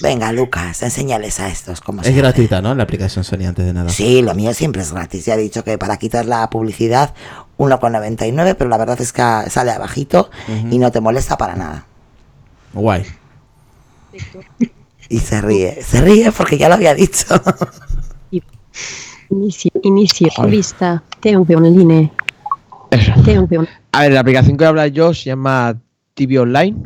Venga, Lucas, enséñales a estos cómo se Es hace. gratuita, ¿no? La aplicación Sony antes de nada. Sí, lo mío siempre es gratis. Ya he dicho que para quitar la publicidad 1,99, pero la verdad es que sale abajito y no te molesta para nada. Guay. Y se ríe, se ríe porque ya lo había dicho. Inicio, inicio, vista, TV online. TV A ver, la aplicación que voy a hablar yo se llama TV Online.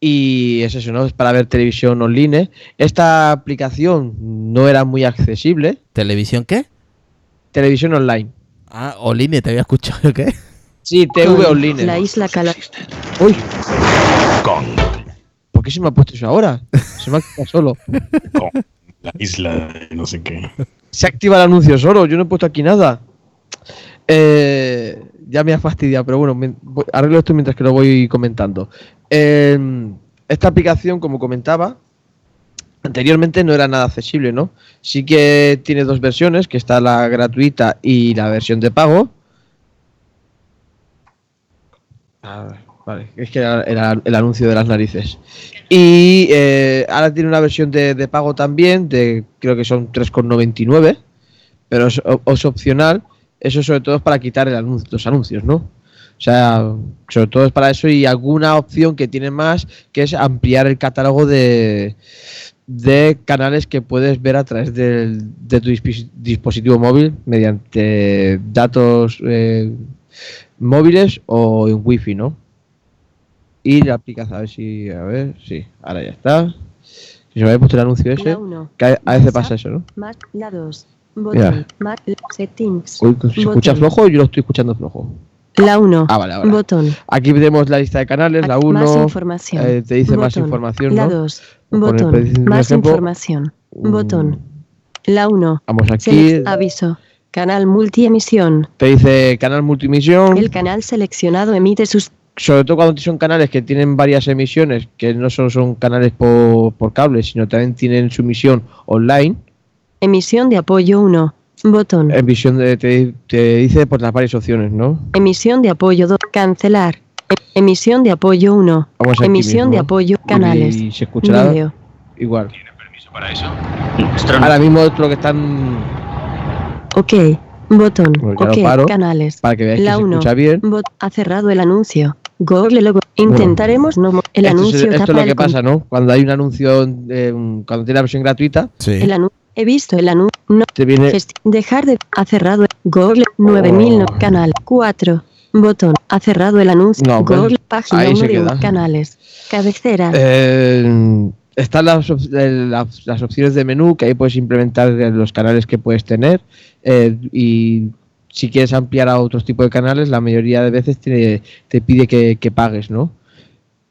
Y es eso, ¿no? Es para ver televisión online. Esta aplicación no era muy accesible. ¿Televisión qué? Televisión online. Ah, Oline, te había escuchado, ¿qué? Sí, TV con Online. La isla Cala. Uy. ¿Por qué se me ha puesto eso ahora? Se me ha activado solo. La isla de no sé qué. Se activa el anuncio solo. Yo no he puesto aquí nada. Eh, ya me ha fastidiado, pero bueno, me- voy- arreglo esto mientras que lo voy comentando. Eh, esta aplicación, como comentaba, anteriormente no era nada accesible, ¿no? Sí que tiene dos versiones, que está la gratuita y la versión de pago. Ah, vale, es que era, el anuncio de las narices. Y eh, ahora tiene una versión de, de pago también, de creo que son 3,99, pero es, opcional. Eso sobre todo es para quitar el los anuncios, ¿no? O sea, sobre todo es para eso y alguna opción que tiene más, que es ampliar el catálogo de, de canales que puedes ver a través del- de tu dispositivo móvil mediante datos eh, móviles o en wifi, ¿no? Y la aplicación, a ver si, a ver, sí, ahora ya está. Si se me había puesto el anuncio ese, 1. que a, a veces pasa eso, ¿no? Más la 2. Mira. Botón. Más settings. ¿Se escucha flojo yo lo estoy escuchando flojo? La 1. Ah, vale, ahora. Botón. Aquí tenemos la lista de canales, la Ac- Más 1 información. eh, te dice más Botón. información, La ¿no? 2. Por poner, por Botón. Más ejemplo, información. mm, Botón. La 1. Vamos aquí, Selec- aviso. Canal multiemisión. te dice canal multimisión, El canal seleccionado emite sus sobre todo cuando son canales que tienen varias emisiones, que no solo son canales por, por cable, sino también tienen su emisión online, emisión de apoyo 1. Botón. emisión de, te, te dice por las varias opciones, ¿no? Emisión de apoyo 2. Cancelar. Emisión de apoyo 1. Vamos aquí Emisión mismo. de apoyo. Canales. Y se escuchará Vídeo. igual. Ahora mismo es lo que están Ok. Botón. Lo ok. paro. Canales. para que veáis que La se 1. escucha bien. Bot. Ha cerrado el anuncio. Google logo. Intentaremos no. El esto anuncio es, esto es lo que pasa, ¿no? Cuando hay un anuncio, eh, cuando tiene la versión gratuita, Sí. El anu- He visto el anuncio. No. te viene Dejar de. Ha cerrado. Google 9000. no- Oh. Canal 4. Botón. Ha cerrado el anuncio. No, pues, Google. Página ahí 1 se de queda. canales. Cabecera. Eh, están las, eh, las, las opciones de menú que ahí puedes implementar eh, los canales que puedes tener eh, y si quieres ampliar a otros tipos de canales la mayoría de veces te, te pide que, pagues ¿no?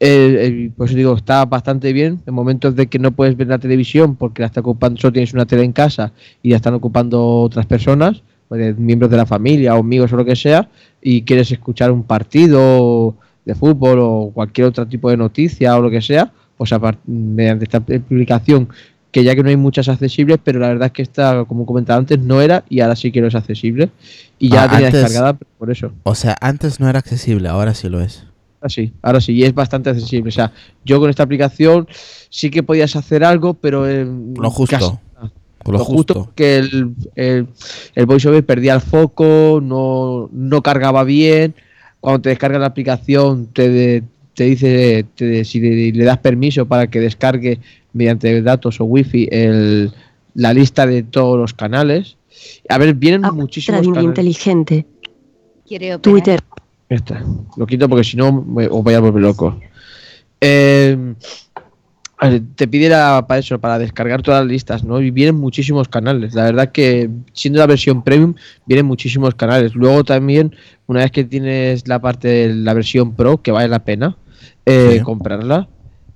Eh, pues digo está bastante bien en momentos de que no puedes ver la televisión porque la está ocupando solo tienes una tele en casa y la están ocupando otras personas pues, miembros de la familia o amigos o lo que sea y quieres escuchar un partido de fútbol o cualquier otro tipo de noticia o lo que sea, pues a mediante esta publicación, que ya que no hay muchas accesibles, pero la verdad es que esta, como comentaba antes, no era y ahora sí que no es accesible. Y ya Ah, la tenía antes- descargada por eso. O sea, antes no era accesible, ahora sí lo es. Ahora sí, ahora sí, y es bastante accesible. O sea, yo con esta aplicación sí que podías hacer algo, pero... eh, Lo justo. casi- lo, lo, justo, porque el, el, el voiceover perdía el foco, no, no cargaba bien. Cuando te descargas la aplicación, te, de- te dice te- si le, le das permiso para que descargue mediante datos o wifi el, la lista de todos los canales. A ver, vienen Ah, muchísimos canales. inteligente. Quiere. Twitter. Ya está. Lo quito porque si no me- os voy a volver loco. Eh, te pidiera para eso, para descargar todas las listas, ¿no? Y vienen muchísimos canales. La verdad que siendo la versión premium, vienen muchísimos canales. Luego también, una vez que tienes la parte de la versión pro, que vale la pena eh, comprarla,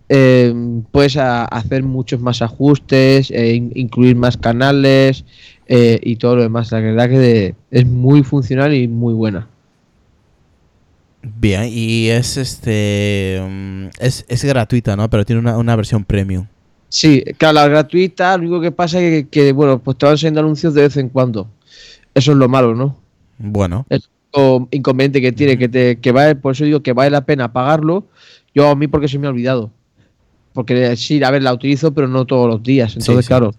eh, puedes hacer muchos más ajustes, eh, incluir más canales y todo lo demás. La verdad que es muy funcional y muy buena. Bien, y es este mm, es, es gratuita, ¿no? Pero tiene una, versión premium. Sí, claro, la gratuita, lo único que pasa es que, bueno, pues te van saliendo anuncios de vez en cuando. Eso es lo malo, ¿no? Bueno. Es lo inconveniente que tiene, que te, que vale, por eso digo que vale la pena pagarlo. Yo a mí porque se me ha olvidado. Porque sí, a ver, la utilizo, pero no todos los días. Entonces, claro,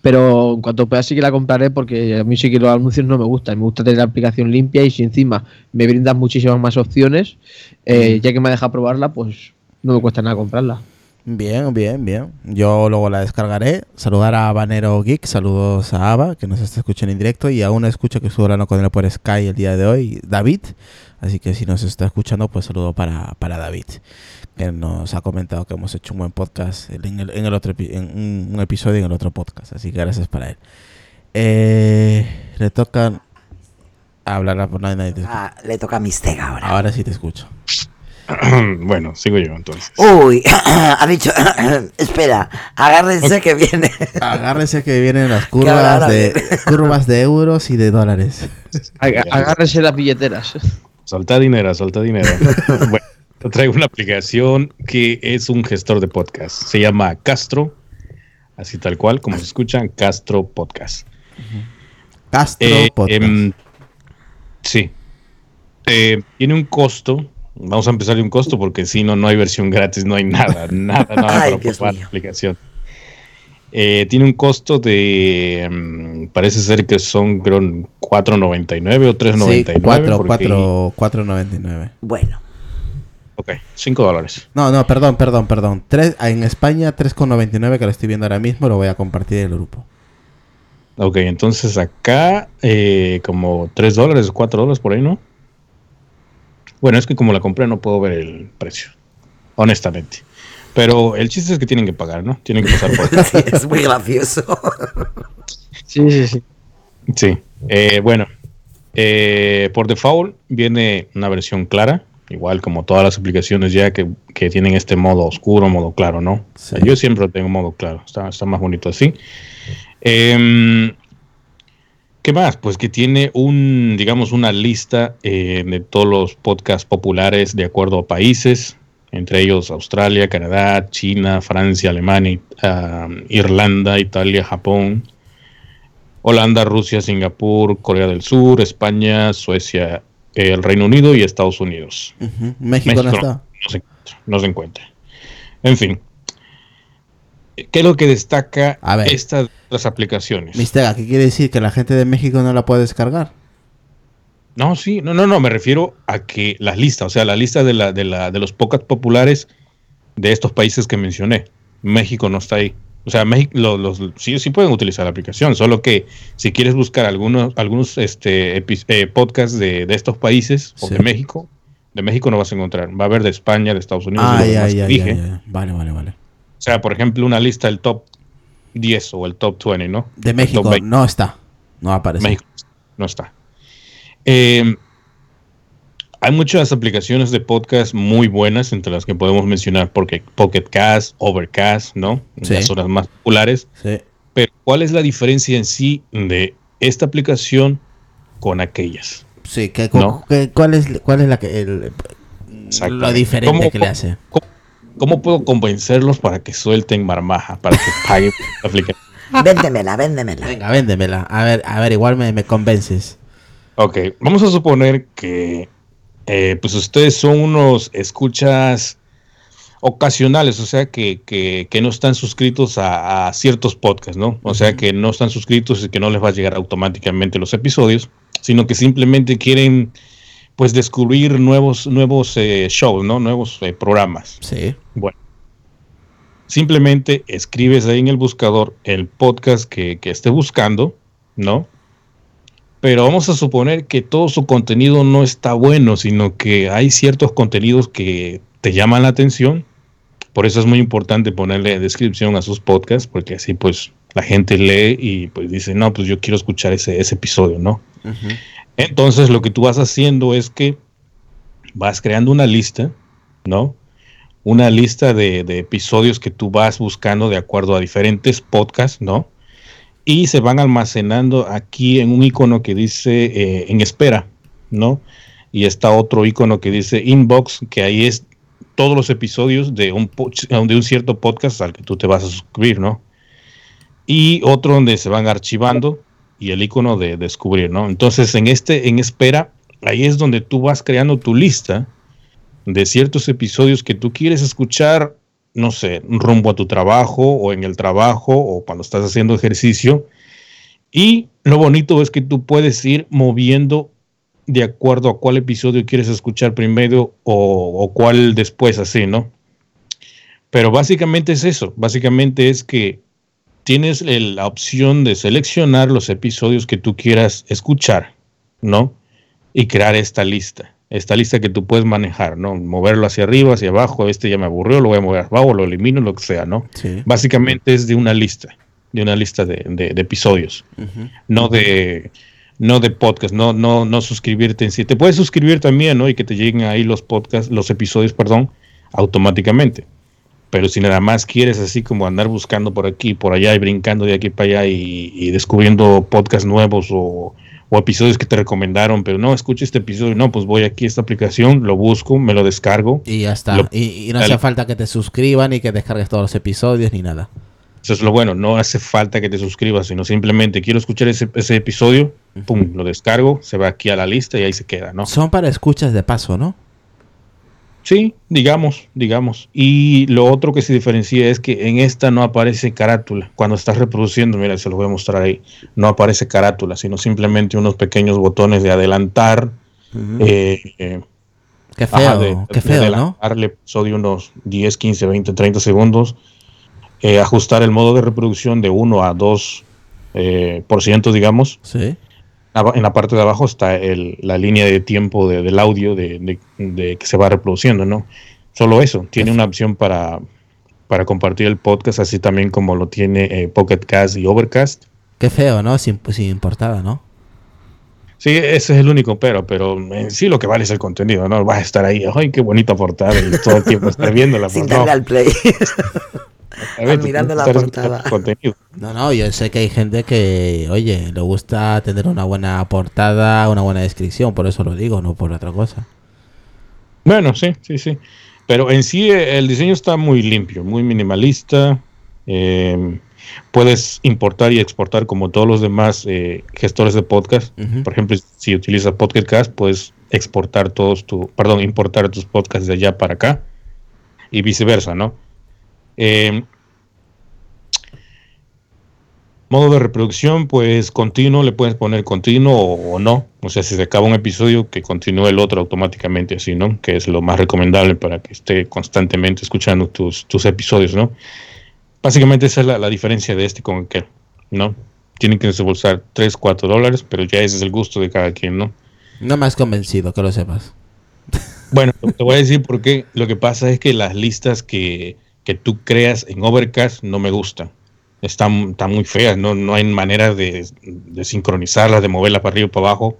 pero en cuanto pueda sí que la compraré porque a mí sí que los anuncios no me gustan. Me gusta tener la aplicación limpia y si encima me brindan muchísimas más opciones, eh, ya que me deja probarla, pues no me cuesta nada comprarla. Bien, bien, bien. Yo luego la descargaré. Saludar a Banero Geek, saludos a Ava, que nos está escuchando en directo, y a una escucha que estuvo hablando con él por Sky el día de hoy, David. Así que si nos está escuchando, pues saludo para, para David que nos ha comentado que hemos hecho un buen podcast en el, otro en un, episodio en el otro podcast. Así que gracias para él. Eh, le toca hablar a nadie, ah, le toca a Mistega ahora. Ahora sí te escucho. bueno, sigo yo entonces. Uy, ha dicho, espera, agárrense que viene. agárrense que vienen las curvas de curvas de euros y de dólares. Agárrense las billeteras. Solta dinero, solta dinero. bueno, traigo una aplicación que es un gestor de podcast. Se llama Castro, así tal cual, como se escuchan, Castro Podcast. Castro eh, Podcast. Em, sí. Eh, tiene un costo. Vamos a empezar de un costo porque si no, no hay versión gratis, no hay nada, nada, nada para probar la aplicación. Eh, tiene un costo de. Em, parece ser que son, creo, 4.99 o 3.99. Sí, 4.99. Bueno. Ok, 5 dólares. No, no, perdón, perdón, perdón. en España 3,99 que lo estoy viendo ahora mismo, lo voy a compartir en el grupo. Ok, entonces acá eh, como 3 dólares, 4 dólares por ahí, ¿no? Bueno, es que como la compré no puedo ver el precio, honestamente. Pero el chiste es que tienen que pagar, ¿no? Tienen que pasar por... sí, es muy gracioso. sí, sí, sí. Sí, eh, bueno, eh, por default viene una versión clara, igual como todas las aplicaciones ya que, tienen este modo oscuro, modo claro, ¿no? Yo siempre tengo modo claro, está, está más bonito así. Em, ¿Qué más? Pues que tiene un, digamos, una lista eh, de todos los podcasts populares de acuerdo a países, entre ellos Australia, Canadá, China, Francia, Alemania, Irlanda, Italia, Japón, Holanda, Rusia, Singapur, Corea del Sur, España, Suecia, el Reino Unido y Estados Unidos. México, no está. No se, encuentra. En fin. ¿Qué es lo que destaca estas las aplicaciones? Mistega, ¿qué quiere decir? ¿Que la gente de México no la puede descargar? No, sí, no, no, no, me refiero a que las listas, o sea, la lista de, la, de, la, de los podcasts populares de estos países que mencioné, México no está ahí. O sea, México, los, sí, sí pueden utilizar la aplicación, solo que si quieres buscar algunos, algunos este, eh, podcasts de, estos países o de México, de México no vas a encontrar. Va a haber de España, de Estados Unidos. Ah, ya, ya, ya, Vale, vale, vale. O sea, por ejemplo, una lista del top 10 o el top 20, ¿no? De México no está. No aparece. México no está. Eh, hay muchas aplicaciones de podcast muy buenas, entre las que podemos mencionar porque Pocket Cast, Overcast, ¿no? Sí. Las horas más populares. Sí. Pero, ¿cuál es la diferencia en sí de esta aplicación con aquellas? Sí, que, ¿cuál, es, ¿cuál es la que lo diferente que le hace? Cómo, puedo convencerlos para que suelten marmaja, para que paguen la aplicación? Véndemela, véndemela. Venga, véndemela. A ver, a ver, igual me, me convences. Ok, vamos a suponer que eh, pues ustedes son unos escuchas ocasionales, o sea, que, que, no están suscritos a, ciertos podcasts, ¿no? O sea, que no están suscritos y que no les va a llegar automáticamente los episodios, sino que simplemente quieren, pues, descubrir nuevos, nuevos eh, shows, ¿no? Nuevos eh, programas. Sí. Bueno. Simplemente escribes ahí en el buscador el podcast que, que esté buscando, ¿no? Pero vamos a suponer que todo su contenido no está bueno, sino que hay ciertos contenidos que te llaman la atención Por eso es muy importante ponerle descripción a sus podcasts, porque así pues la gente lee y pues dice, no, pues yo quiero escuchar ese, ese episodio, ¿no? Entonces lo que tú vas haciendo es que vas creando una lista, ¿no? Una lista de, de episodios que tú vas buscando de acuerdo a diferentes podcasts, ¿no? Y se van almacenando aquí en un icono que dice eh, en espera, ¿no? Y está otro icono que dice inbox, que ahí es todos los episodios de un, de un cierto podcast al que tú te vas a suscribir, ¿no? Y otro donde se van archivando y el icono de descubrir, ¿no? Entonces, en este, en espera, ahí es donde tú vas creando tu lista de ciertos episodios que tú quieres escuchar, no sé, rumbo a tu trabajo o en el trabajo o cuando estás haciendo ejercicio. Y lo bonito es que tú puedes ir moviendo de acuerdo a cuál episodio quieres escuchar primero o, o cuál después, así, ¿no? Pero básicamente es eso, básicamente es que tienes la opción de seleccionar los episodios que tú quieras escuchar, ¿no? Y crear esta lista, esta lista que tú puedes manejar, ¿no? Moverlo hacia arriba, hacia abajo, este ya me aburrió, lo voy a mover abajo, lo elimino, lo que sea, ¿no? Básicamente es de una lista, de una lista de, episodios, no de no de podcast, no, no, no suscribirte en sí. Te puedes suscribir también, ¿no? Y que te lleguen ahí los podcasts, los episodios, perdón, automáticamente. Pero si nada más quieres así como andar buscando por aquí, por allá y brincando de aquí para allá y, descubriendo podcasts nuevos o, episodios que te recomendaron, pero no, escucha este episodio, no, pues voy aquí a esta aplicación, lo busco, me lo descargo. Y ya está. y, no hace falta que te suscriban ni que descargues todos los episodios ni nada. Eso es lo bueno, no hace falta que te suscribas, sino simplemente quiero escuchar ese, ese episodio, pum, lo descargo, se va aquí a la lista y ahí se queda, ¿no? Son para escuchas de paso, ¿no? Sí, digamos, digamos. Y lo otro que se diferencia es que en esta no aparece carátula. Cuando estás reproduciendo, mira, se lo voy a mostrar ahí, no aparece carátula, sino simplemente unos pequeños botones de adelantar. Eh, qué feo, qué feo, ¿no? Darle episodio unos 10, 15, 20, 30 segundos. Eh, ajustar el modo de reproducción de 1 a 2 eh, por ciento, digamos. Sí en la parte de abajo está la línea de tiempo del audio de, que se va reproduciendo, ¿no? Solo eso, tiene una opción para, para compartir el podcast, así también como lo tiene eh, Pocket Cast y Overcast. Qué feo, ¿no? Sin, sin portada, ¿no? Sí, ese es el único pero, pero en sí lo que vale es el contenido, ¿no? Vas a estar ahí, ¡ay, qué bonita portada! Y todo el tiempo estar viendo la portada. Sin darle al play. mirando la portada. No, no, yo sé que hay gente que, oye, le gusta tener una buena portada, una buena descripción, por eso lo digo, no por otra cosa. Bueno, sí, sí, sí. Pero en sí eh, el diseño está muy limpio, muy minimalista. Eh, puedes importar y exportar como todos los demás eh, gestores de podcast. Por ejemplo, si utilizas Podcast puedes exportar todos tu, perdón, importar tus podcasts de allá para acá y viceversa, ¿no? Eh, modo de reproducción, pues continuo, le puedes poner continuo o, no. O sea, si se acaba un episodio, que continúe el otro automáticamente, así, ¿no? Que es lo más recomendable para que esté constantemente escuchando tus, episodios, ¿no? Básicamente esa es la, diferencia de este con aquel, ¿no? Tienen que desembolsar 3, 4 dólares, pero ya ese es el gusto de cada quien, ¿no? No has convencido, que lo sepas. Bueno, te voy a decir por qué. Lo que pasa es que las listas que, que tú creas en Overcast no me gustan. Están, muy feas, no, no hay manera de, de sincronizarlas, de moverla para arriba o para abajo.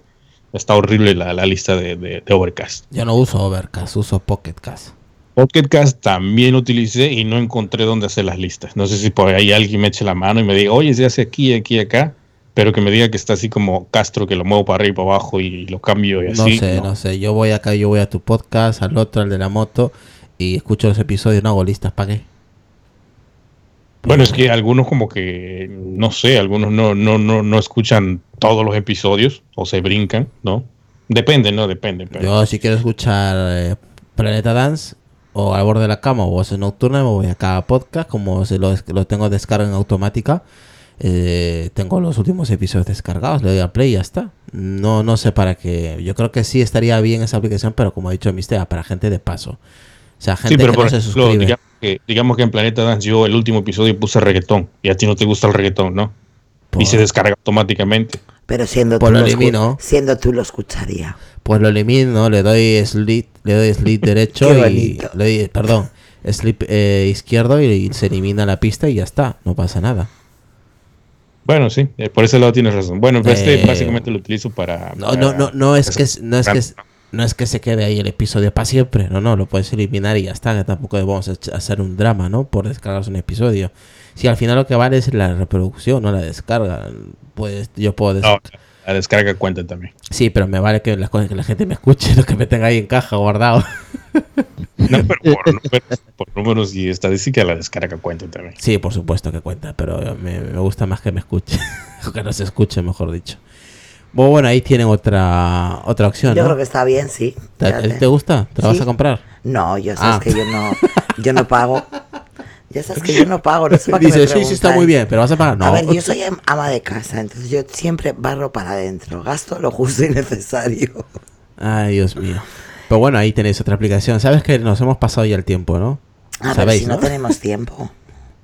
Está horrible la, lista de, Overcast. Yo no uso Overcast, uso Pocketcast. Pocketcast también utilicé y no encontré dónde hacer las listas. No sé si por ahí alguien me eche la mano y me diga, oye, se hace aquí, aquí, acá, pero que me diga que está así como Castro, que lo muevo para arriba y para abajo y, lo cambio y así. No sé, no. sé. Yo voy acá, yo voy a tu podcast, al otro, al de la moto, y escucho los episodios, no hago listas, ¿para qué? Bueno, es que algunos como que, no sé, algunos no, no, no, no escuchan todos los episodios o se brincan, ¿no? Depende, ¿no? Depende. Yo si quiero escuchar eh, Planeta Dance o Al borde de la cama o Voces Nocturnas, me voy a cada podcast, como se lo, lo tengo descarga en automática. Eh, tengo los últimos episodios descargados, le doy a play y ya está. No, no sé para qué. Yo creo que sí estaría bien esa aplicación, pero como ha dicho Mistera, para gente de paso. O sea, gente que no se suscribe. Digamos que, en Planeta Dance yo el último episodio puse reggaetón y a ti no te gusta el reggaetón, ¿no? Y se descarga automáticamente. Pero siendo pues tú, lo elimino. siendo tú lo escucharía. Pues lo elimino, le doy slit, le doy slit derecho y le doy, perdón, slip eh, izquierdo y, y se elimina la pista y ya está, no pasa nada. Bueno, sí, eh, por ese lado tienes razón. Bueno, pues Eh, este básicamente lo utilizo para. No, para- no, no, no es que no es que para- no es que se quede ahí el episodio para siempre, no, no, lo puedes eliminar y ya está, que tampoco vamos a hacer un drama, ¿no? Por descargarse un episodio. Si al final lo que vale es la reproducción, no la descarga, pues yo puedo des- No, la descarga cuenta también. Sí, pero me vale que la, cosa- que la gente me escuche, lo que me tenga ahí en caja guardado. No, pero por números, por números y estadística la descarga cuenta también. Sí, por supuesto que cuenta, pero me, me gusta más que me escuche, o que no se escuche, mejor dicho. Bueno, bueno, ahí tienen otra otra opción, Yo ¿no? creo que está bien, sí. ¿Te, te gusta? ¿Te la vas a comprar? No, yo sabes Ah. que yo no, yo no pago. Ya sabes que yo no pago, no para me Dice, sí, sí, está muy bien, pero vas a pagar. No. A ver, yo soy am- ama de casa, entonces yo siempre barro para adentro, gasto lo justo y necesario. Ay, Dios mío. Pero bueno, ahí tenéis otra aplicación. Sabes que nos hemos pasado ya el tiempo, ¿no? A ver, si no, ¿no? tenemos tiempo,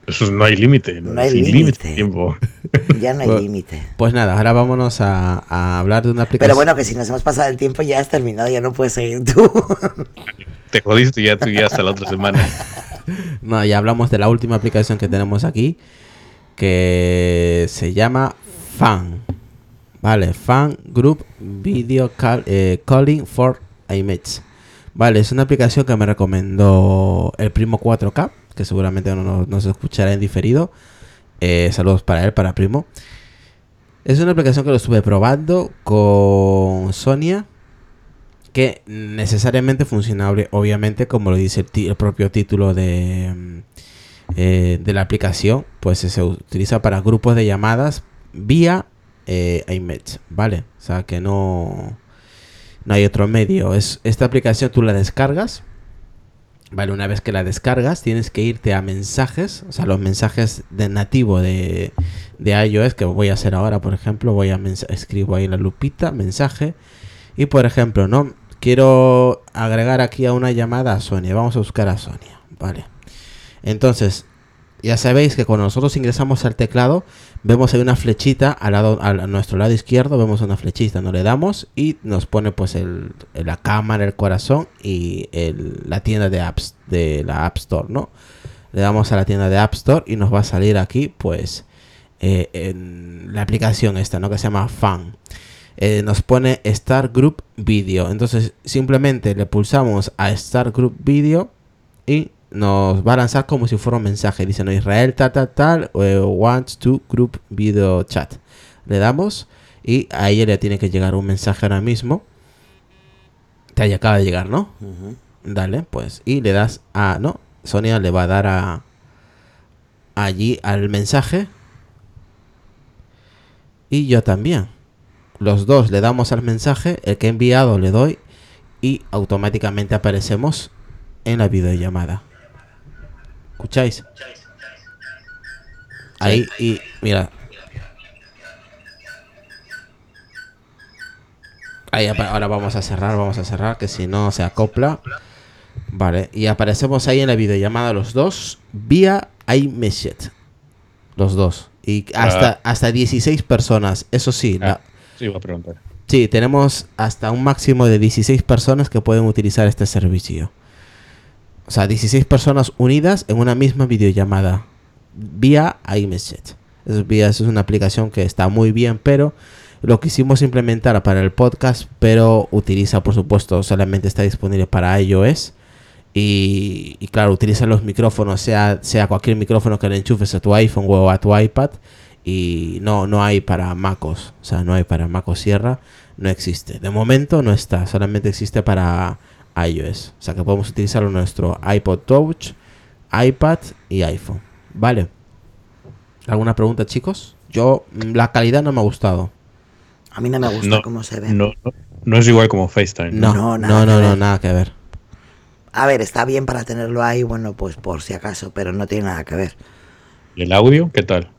Eso es- no hay límite. No hay límite. tiempo. ya no hay Bueno. límite. Pues nada, ahora vámonos a, a hablar de una aplicación. Pero bueno, que si nos hemos pasado el tiempo ya has terminado, ya no puedes seguir tú. Te jodiste ya tú ya hasta la otra semana. No, ya hablamos de la última aplicación que tenemos aquí, que se llama Fan. Vale, Fan Group Video Call- eh, Calling for Image. Vale, es una aplicación que me recomendó el primo 4K, que seguramente no nos, nos escuchará en diferido. Eh, saludos para él, para primo. Es una aplicación que lo estuve probando con Sonia, que necesariamente funcionable, obviamente, como lo dice el, propio título de, mm, eh, de la aplicación, pues se utiliza para grupos de llamadas vía eh, ¿vale? O sea que no, no hay otro medio. Es, esta aplicación tú la descargas, ¿vale? Una vez que la descargas, tienes que irte a mensajes, o sea, los mensajes de nativo de, de iOS, que voy a hacer ahora, por ejemplo, voy a escribo ahí la lupita, mensaje, y por ejemplo, no quiero agregar aquí a una llamada a Sonia. Vamos a buscar a Sonia, vale. Entonces, ya sabéis que cuando nosotros ingresamos al teclado, vemos ahí una flechita al lado, a nuestro lado izquierdo, vemos una flechita, nos le damos y nos pone pues la cámara, el corazón y la tienda de apps de la App Store, ¿no? Le damos a la tienda de App Store y nos va a salir aquí pues eh, en la aplicación esta, ¿no? Que se llama Fan. Eh, nos pone Start Group Video. Entonces simplemente le pulsamos a Start Group Video y nos va a lanzar como si fuera un mensaje. Dice, no, Israel tal, tal, tal, eh, wants to group video chat. Le damos y a ella le tiene que llegar un mensaje ahora mismo. Te acaba de llegar, ¿no? Dale, pues. Y le das a. No, Sonia le va a dar a. Allí al mensaje. Y yo también. Los dos le damos al mensaje. El que he enviado le doy. Y automáticamente aparecemos en la videollamada. ¿Escucháis? Ahí y mira. Ahí ahora vamos a cerrar, vamos a cerrar, que si no se acopla. Vale, y aparecemos ahí en la videollamada los dos vía iMessage. Los dos. Y hasta, hasta 16 personas. Eso sí, la- Ah, sí, iba a preguntar. sí, tenemos hasta un máximo de 16 personas que pueden utilizar este servicio. O sea, 16 personas unidas en una misma videollamada vía iMessage. Eso, es una aplicación que está muy bien, pero lo quisimos implementar para el podcast, pero utiliza, por supuesto, solamente está disponible para iOS. Y, y claro, utiliza los micrófonos, sea, sea cualquier micrófono que le enchufes a tu iPhone o a tu iPad. Y no, no hay para MacOS, o sea, no hay para MacOS Sierra, no existe. De momento no está, solamente existe para iOS. O sea que podemos utilizarlo en nuestro iPod Touch, iPad y iPhone. Vale. ¿Alguna pregunta, chicos? Yo, mm, la calidad no me ha gustado. A mí no me gusta No, cómo se ve. No, no, no es igual como FaceTime. No, No, no, nada no, que no, ver. nada que ver. A ver, está bien para tenerlo ahí, bueno, pues por si acaso, pero no tiene nada que ver. ¿Y el audio? ¿Qué tal?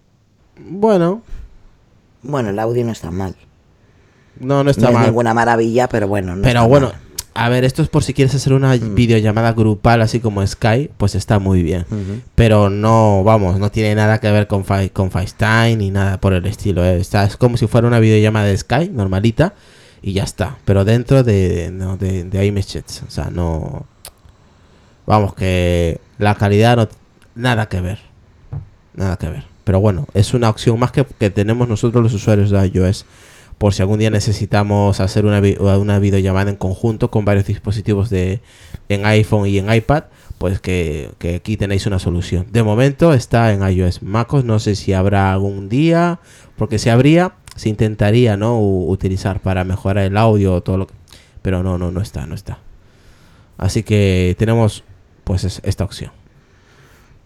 Bueno, Bueno, el audio no está mal. no, no está no es mal. ninguna maravilla, pero bueno. no Pero está bueno, mal. A ver, esto es por si quieres hacer una videollamada grupal así como Skype, pues está muy bien. Pero no, vamos, no tiene nada que ver con, Fa- con FaceTime ni nada por el estilo. ¿eh? Está, es como si fuera una videollamada de Skype normalita y ya está. Pero dentro de, no, de, de iMessage. O sea, no... Vamos, que La calidad no nada que ver. Nada que ver. Pero bueno, es una opción más que, que tenemos nosotros los usuarios de iOS. Por si algún día necesitamos hacer una, una videollamada en conjunto con varios dispositivos de en iPhone y en iPad, pues que, que aquí tenéis una solución. De momento está en iOS. MacOS no sé si habrá algún día, porque si habría, se intentaría no utilizar para mejorar el audio todo lo que... Pero no, no, no está, no está. Así que tenemos pues es- esta opción.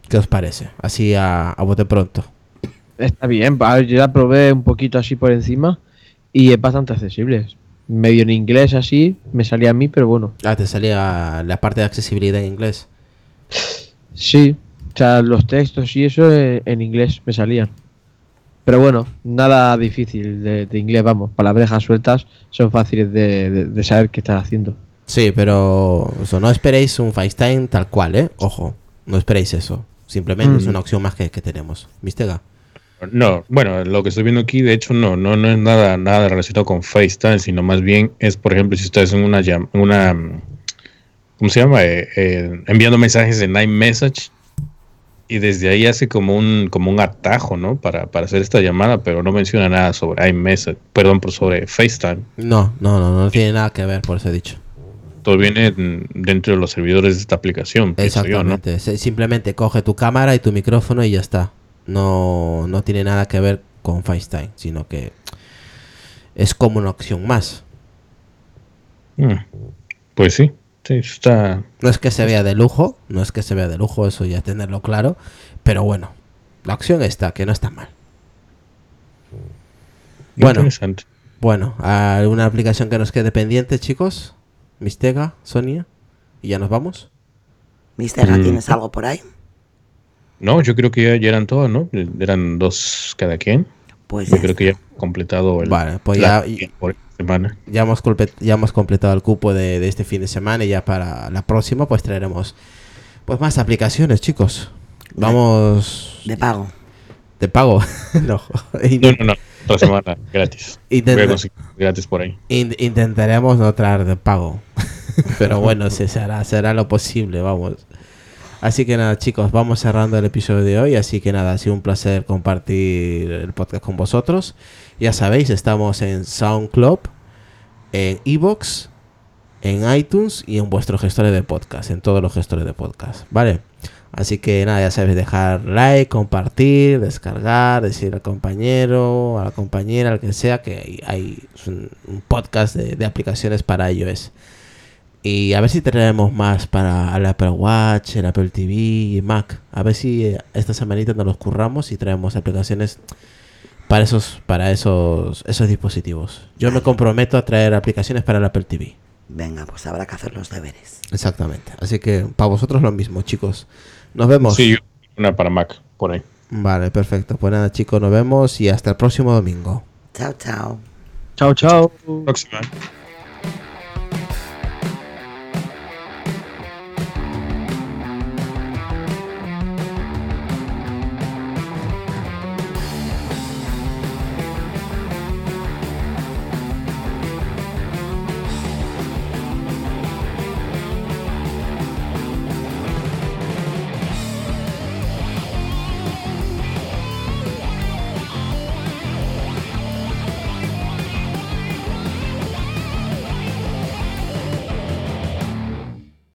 ¿Qué os parece? Así a, a bote pronto. Está bien, yo la probé un poquito así por encima y es bastante accesible. Medio en inglés así, me salía a mí, pero bueno. Ah, te salía la parte de accesibilidad en inglés. Sí, o sea, los textos y eso eh, en inglés me salían. Pero bueno, nada difícil de, de inglés, vamos. Palabrejas sueltas son fáciles de, de- de saber qué estás haciendo. Sí, pero eso, no esperéis un FaceTime tal cual, ¿eh? Ojo, no esperéis eso. Simplemente es Mm. una opción más que, que tenemos. ¿Viste, No, bueno, lo que estoy viendo aquí, de hecho, no, no, no es nada, nada relacionado con FaceTime, sino más bien es, por ejemplo, si estás en una, una ¿cómo se llama? Eh, eh, enviando mensajes en iMessage y desde ahí hace como un, como un atajo, ¿no? Para, para hacer esta llamada, pero no menciona nada sobre iMessage, perdón, por sobre FaceTime. No, no, no, no tiene nada que ver, por eso he dicho. Todo viene dentro de los servidores de esta aplicación. pienso yo, ¿no? Exactamente. Simplemente coge tu cámara y tu micrófono y ya está. No, no tiene nada que ver con FaceTime, sino que es como una opción más. Mm, Pues sí, sí, está, No es que se vea de lujo, no es que se vea de lujo, eso ya tenerlo claro. Pero bueno, la opción está, que no está mal. Bueno, interesante. bueno, ¿alguna aplicación que nos quede pendiente, chicos? Mistega, Sonia, y ya nos vamos. Mister, Mm. ¿tienes algo por ahí? No, yo creo que ya, ya eran todas, ¿no? Eran dos cada quien. Pues Yo ya creo que ya he completado el. Vale, pues ya- por semana. Ya hemos, ya hemos completado el cupo de, de este fin de semana y ya para la próxima pues traeremos pues más aplicaciones, chicos. Vamos de pago. de pago. no, No, no, no. Otra semana gratis. Intenta- gratis por ahí. In- intentaremos no traer de pago. Pero bueno, se será, será lo posible, vamos. Así que nada, chicos, vamos cerrando el episodio de hoy. Así que nada, ha sido un placer compartir el podcast con vosotros. Ya sabéis, estamos en SoundCloud, en Evox, en iTunes y en vuestros gestores de podcast, en todos los gestores de podcast, ¿vale? Así que nada, ya sabéis, dejar like, compartir, descargar, decir al compañero, a la compañera, al que sea, que hay, un podcast de, de aplicaciones para iOS. Y a ver si traemos más para el Apple Watch, el Apple TV y Mac. A ver si eh, esta semanita nos los curramos y traemos aplicaciones para esos, para esos, esos dispositivos. Yo me comprometo a traer aplicaciones para el Apple TV. Venga, pues habrá que hacer los deberes. Exactamente. Así que para vosotros lo mismo, chicos. Nos vemos. Sí, una para Mac, por ahí. Vale, perfecto. Pues nada, chicos, nos vemos y hasta el próximo domingo. Chao, chao. Chao, chao. Próxima.